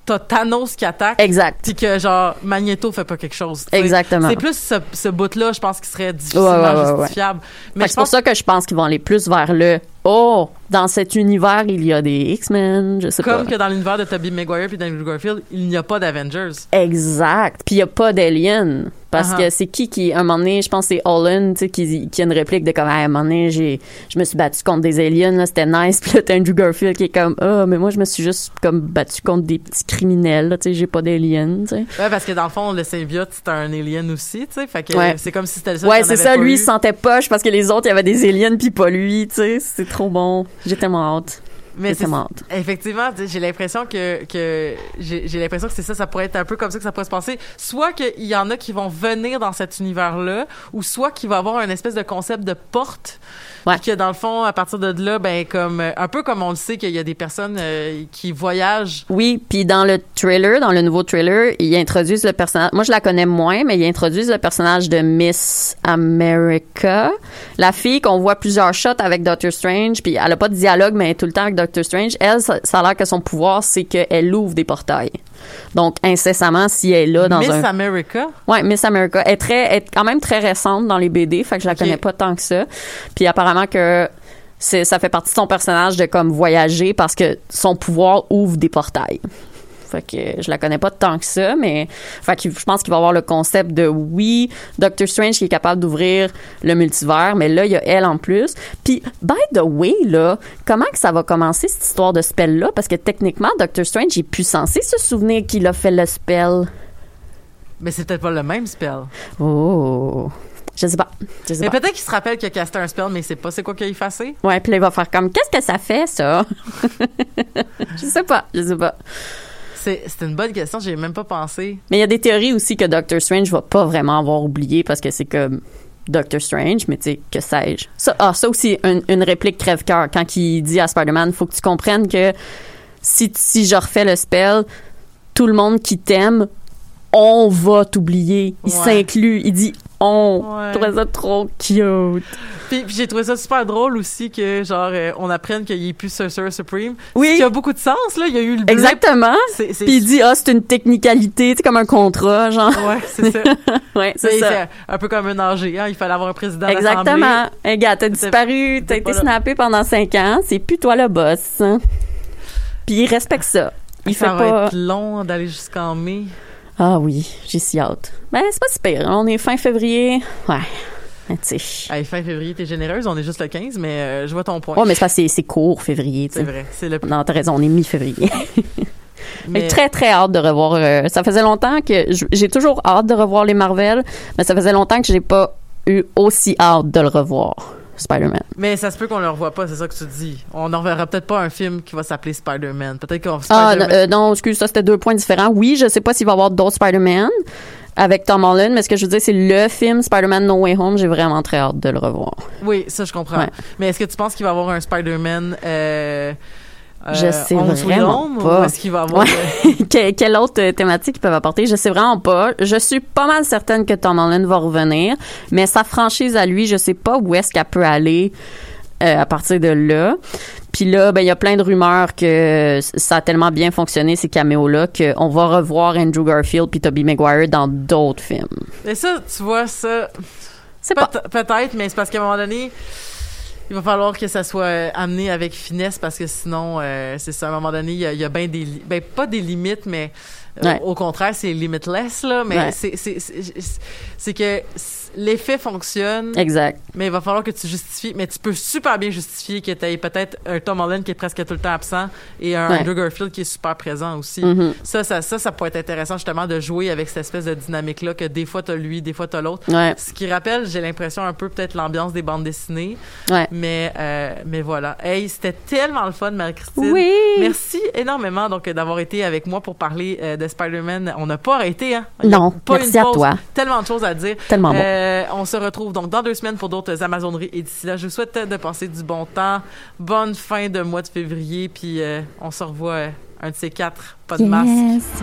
t'as Thanos qui attaque Exact. puis que genre Magneto fait pas quelque chose. Exactement. C'est plus ce, ce bout-là, je pense, qui serait difficilement Ouais, ouais, justifiable. Mais c'est pour ça que je pense qu'ils vont aller plus vers le oh dans cet univers il y a des X-Men je sais comme pas que dans l'univers de Tobey Maguire puis d'Andrew Garfield, il n'y a pas d'Avengers. exact puis il y a pas d'Alien parce Uh-huh. que c'est qui qui un moment donné je pense que c'est Holland tu sais qui, qui a une réplique de comme Ah, à un moment donné j'ai je me suis battu contre des aliens là c'était nice puis là t'as Andrew Garfield qui est comme ah mais moi je me suis juste comme battu contre des petits criminels là, tu sais j'ai pas d'aliens tu sais Ouais, parce que dans le fond, le symbiote, c'est un alien aussi, tu sais. Fait que Ouais. c'est comme si c'était le seul Ouais, c'est ça. Lui, eu. il se sentait poche parce que les autres, il y avait des aliens puis pas lui, tu sais. C'est trop bon. J'ai tellement hâte. Mais c'est effectivement, j'ai l'impression que, que j'ai j'ai l'impression que c'est ça, ça pourrait être un peu comme ça que ça pourrait se passer. Soit qu'il y en a qui vont venir dans cet univers-là, ou soit qu'il va y avoir un espèce de concept de porte. Ouais. Puis que dans le fond, à partir de là, ben comme euh, un peu comme on le sait qu'il y a des personnes euh, qui voyagent. Oui, puis dans le trailer, dans le nouveau trailer, ils introduisent le personnage. Moi, je la connais moins, mais ils introduisent le personnage de Miss America, la fille qu'on voit plusieurs shots avec Doctor Strange. Puis elle a pas de dialogue, mais elle est tout le temps avec Doctor Strange. Elle, ça, ça a l'air que son pouvoir, c'est qu'elle ouvre des portails. Donc incessamment, si elle est là dans Miss un America? Ouais, Miss America elle est très, elle est quand même très récente dans les BD, fait que je la connais pas tant que ça. Puis apparemment que ça fait partie de son personnage de comme voyager parce que son pouvoir ouvre des portails. Fait que je la connais pas tant que ça, mais fait que je pense qu'il va avoir le concept de oui, Doctor Strange qui est capable d'ouvrir le multivers, mais là il y a elle en plus. Puis by the way là, comment que ça va commencer cette histoire de spell là parce que techniquement Doctor Strange il est plus censé se souvenir qu'il a fait le spell. Mais c'est peut-être pas le même spell. Oh. Je sais pas. Je sais Mais peut-être qu'il se rappelle qu'il a casté un spell, mais c'est pas c'est quoi qu'il a effacé? Ouais, puis là, il va faire comme, qu'est-ce que ça fait, ça? je sais pas, je sais pas. C'est une bonne question, j'ai même pas pensé. Mais il y a des théories aussi que Doctor Strange va pas vraiment avoir oublié parce que c'est comme Doctor Strange, mais tu sais, que sais-je. Ah, ça aussi, une, une réplique crève-cœur. Quand il dit à Spider-Man, faut que tu comprennes que si, si je refais le spell, tout le monde qui t'aime, on va t'oublier. Il Ouais. s'inclut. Il dit on. Ouais. Je trouvais ça trop cute. Puis, puis j'ai trouvé ça super drôle aussi que genre euh, on apprenne qu'il est plus Sorcerer Supreme. Oui. Ce qui a beaucoup de sens là, il y a eu le blip. Exactement. Puis il dit, ah, c'est une technicalité, c'est comme un contrat, genre. Ouais, c'est ça. Ouais, c'est ça. un peu comme un âgé, hein, il fallait avoir un président. Exactement. Hey, gars, t'as disparu, t'as été snappé pendant cinq ans, c'est plus toi le boss. Puis il respecte ça. Il ça fait va pas. être long d'aller jusqu'en mai. Ah oui, j'ai si hâte. Ben, c'est pas si pire. On est fin février. Ouais. Mais tu sais. Hey, fin février, t'es généreuse, on est juste le 15, mais euh, je vois ton point. Ouais, mais que c'est- court, février, c'est vrai, c'est le Non, t'as raison, on est mi-février. mais très, très hâte de revoir. euh, ça faisait longtemps que. J'ai toujours hâte de revoir les Marvel, mais ça faisait longtemps que j'ai pas eu aussi hâte de le revoir, Spider-Man. Mais ça se peut qu'on le revoie pas, c'est ça que tu dis. On n'en reverra peut-être pas un film qui va s'appeler Spider-Man. Peut-être qu'on Ah, euh, non, excuse, ça, c'était deux points différents. Oui, je sais pas s'il va y avoir d'autres Spider-Man avec Tom Holland, mais ce que je veux dire, c'est le film Spider-Man No Way Home. J'ai vraiment très hâte de le revoir. Oui, ça je comprends. Ouais. Mais est-ce que tu penses qu'il va y avoir un Spider-Man euh, Je euh, sais Home Sweet vraiment pas. Est-ce qu'il va avoir Ouais. Quelle autre thématique ils peuvent apporter? Je sais vraiment pas. Je suis pas mal certaine que Tom Holland va revenir, mais sa franchise à lui, je sais pas où est-ce qu'elle peut aller euh, à partir de là. Puis là, ben il y a plein de rumeurs que ça a tellement bien fonctionné ces caméos-là qu'on va revoir Andrew Garfield puis Tobey Maguire dans d'autres films. Mais ça, tu vois, ça. C'est pas. peut- Peut-être, mais c'est parce qu'à un moment donné, il va falloir que ça soit euh, amené avec finesse parce que sinon, euh, c'est ça, à un moment donné, il y a, il y a bien des. li- Ben, pas des limites, mais. Euh, Ouais. Au contraire, c'est limitless, là, mais Ouais. c'est- c'est c'est- c'est que l'effet fonctionne. Exact. Mais il va falloir que tu justifies. Mais tu peux super bien justifier que tu aies peut-être un Tom Holland qui est presque tout le temps absent et un Ouais. Andrew Garfield qui est super présent aussi. Mhm. ça, ça, ça, ça pourrait être intéressant justement de jouer avec cette espèce de dynamique-là que des fois t'as lui, des fois t'as l'autre. Ouais. Ce qui rappelle, j'ai l'impression, un peu peut-être l'ambiance des bandes dessinées. Ouais. Mais, euh, mais voilà. Hey, c'était tellement le fun, Marie-Christine. Oui. Merci énormément donc d'avoir été avec moi pour parler euh, de Spider-Man. On n'a pas arrêté, hein? Non, pas merci une à pause. toi. Tellement de choses à dire. Tellement bon. Euh, on se retrouve donc dans deux semaines pour d'autres Amazoneries. Et d'ici là, je vous souhaite de passer du bon temps. Bonne fin de mois de février. Puis euh, on se revoit euh, un de ces quatre. Pas de masque. Yes.